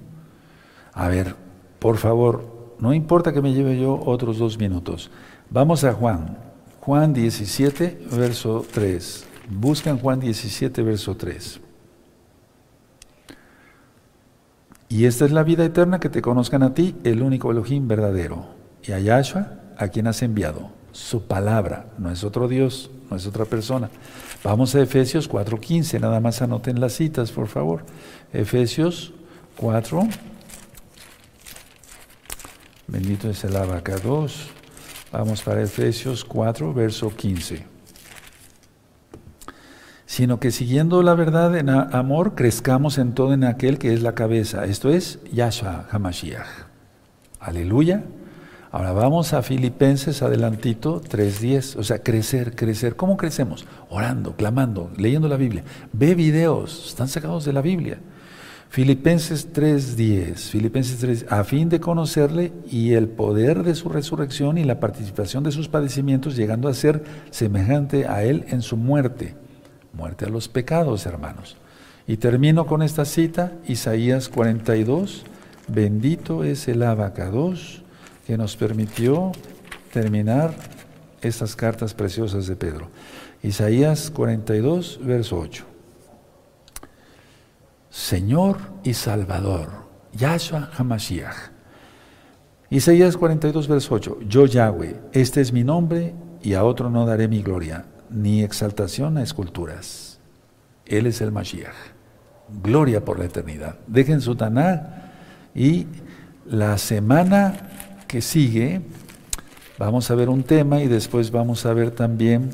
A ver, por favor, no importa que me lleve yo otros dos minutos. Vamos a Juan. Juan 17, verso 3. Buscan Juan 17, verso 3. Y esta es la vida eterna, que te conozcan a ti, el único Elohim verdadero, y a Yahshua, a quien has enviado. Su palabra, no es otro Dios, no es otra persona. Vamos a Efesios 4.15, nada más anoten las citas, por favor. Efesios 4, bendito es el abacados. Vamos para Efesios 4, verso 15 sino que siguiendo la verdad en amor, crezcamos en todo en aquel que es la cabeza. Esto es Yahshua Hamashiach. Aleluya. Ahora vamos a Filipenses adelantito 3.10, o sea, crecer, crecer. ¿Cómo crecemos? Orando, clamando, leyendo la Biblia. Ve videos, están sacados de la Biblia. Filipenses 3.10, Filipenses 3, a fin de conocerle y el poder de su resurrección y la participación de sus padecimientos, llegando a ser semejante a él en su muerte muerte a los pecados, hermanos. Y termino con esta cita, Isaías 42, bendito es el abacados que nos permitió terminar estas cartas preciosas de Pedro. Isaías 42, verso 8. Señor y Salvador, Yahshua Hamashiach. Isaías 42, verso 8. Yo Yahweh, este es mi nombre y a otro no daré mi gloria ni exaltación a esculturas. Él es el Mashiach. Gloria por la eternidad. Dejen su Taná y la semana que sigue vamos a ver un tema y después vamos a ver también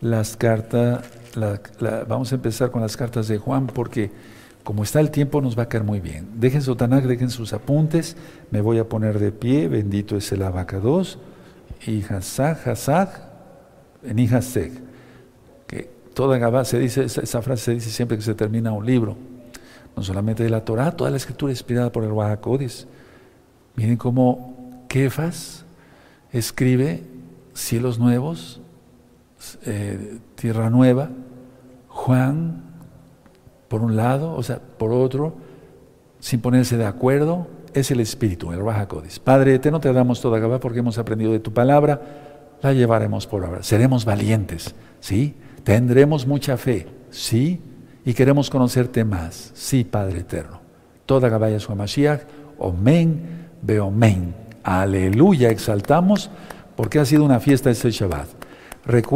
las cartas, vamos a empezar con las cartas de Juan porque como está el tiempo nos va a caer muy bien. Dejen su Tanakh, dejen sus apuntes, me voy a poner de pie, bendito es el abacados y Hazak, Hazak, en Ihasek, que toda Gabá se dice, esa, frase se dice siempre que se termina un libro, no solamente de la Torah, toda la escritura inspirada por el Wahakodis. Miren cómo Kefas escribe cielos nuevos, eh, tierra nueva, Juan, por un lado, o sea, por otro, sin ponerse de acuerdo, es el Espíritu, el Raja Padre eterno, te damos toda Gabá porque hemos aprendido de tu palabra, la llevaremos por ahora. Seremos valientes, ¿sí? Tendremos mucha fe, ¿sí? Y queremos conocerte más, sí, Padre eterno. Toda Gabá su Mashiach, Omen, Beomen. Aleluya, exaltamos porque ha sido una fiesta este Shabbat. Recuerda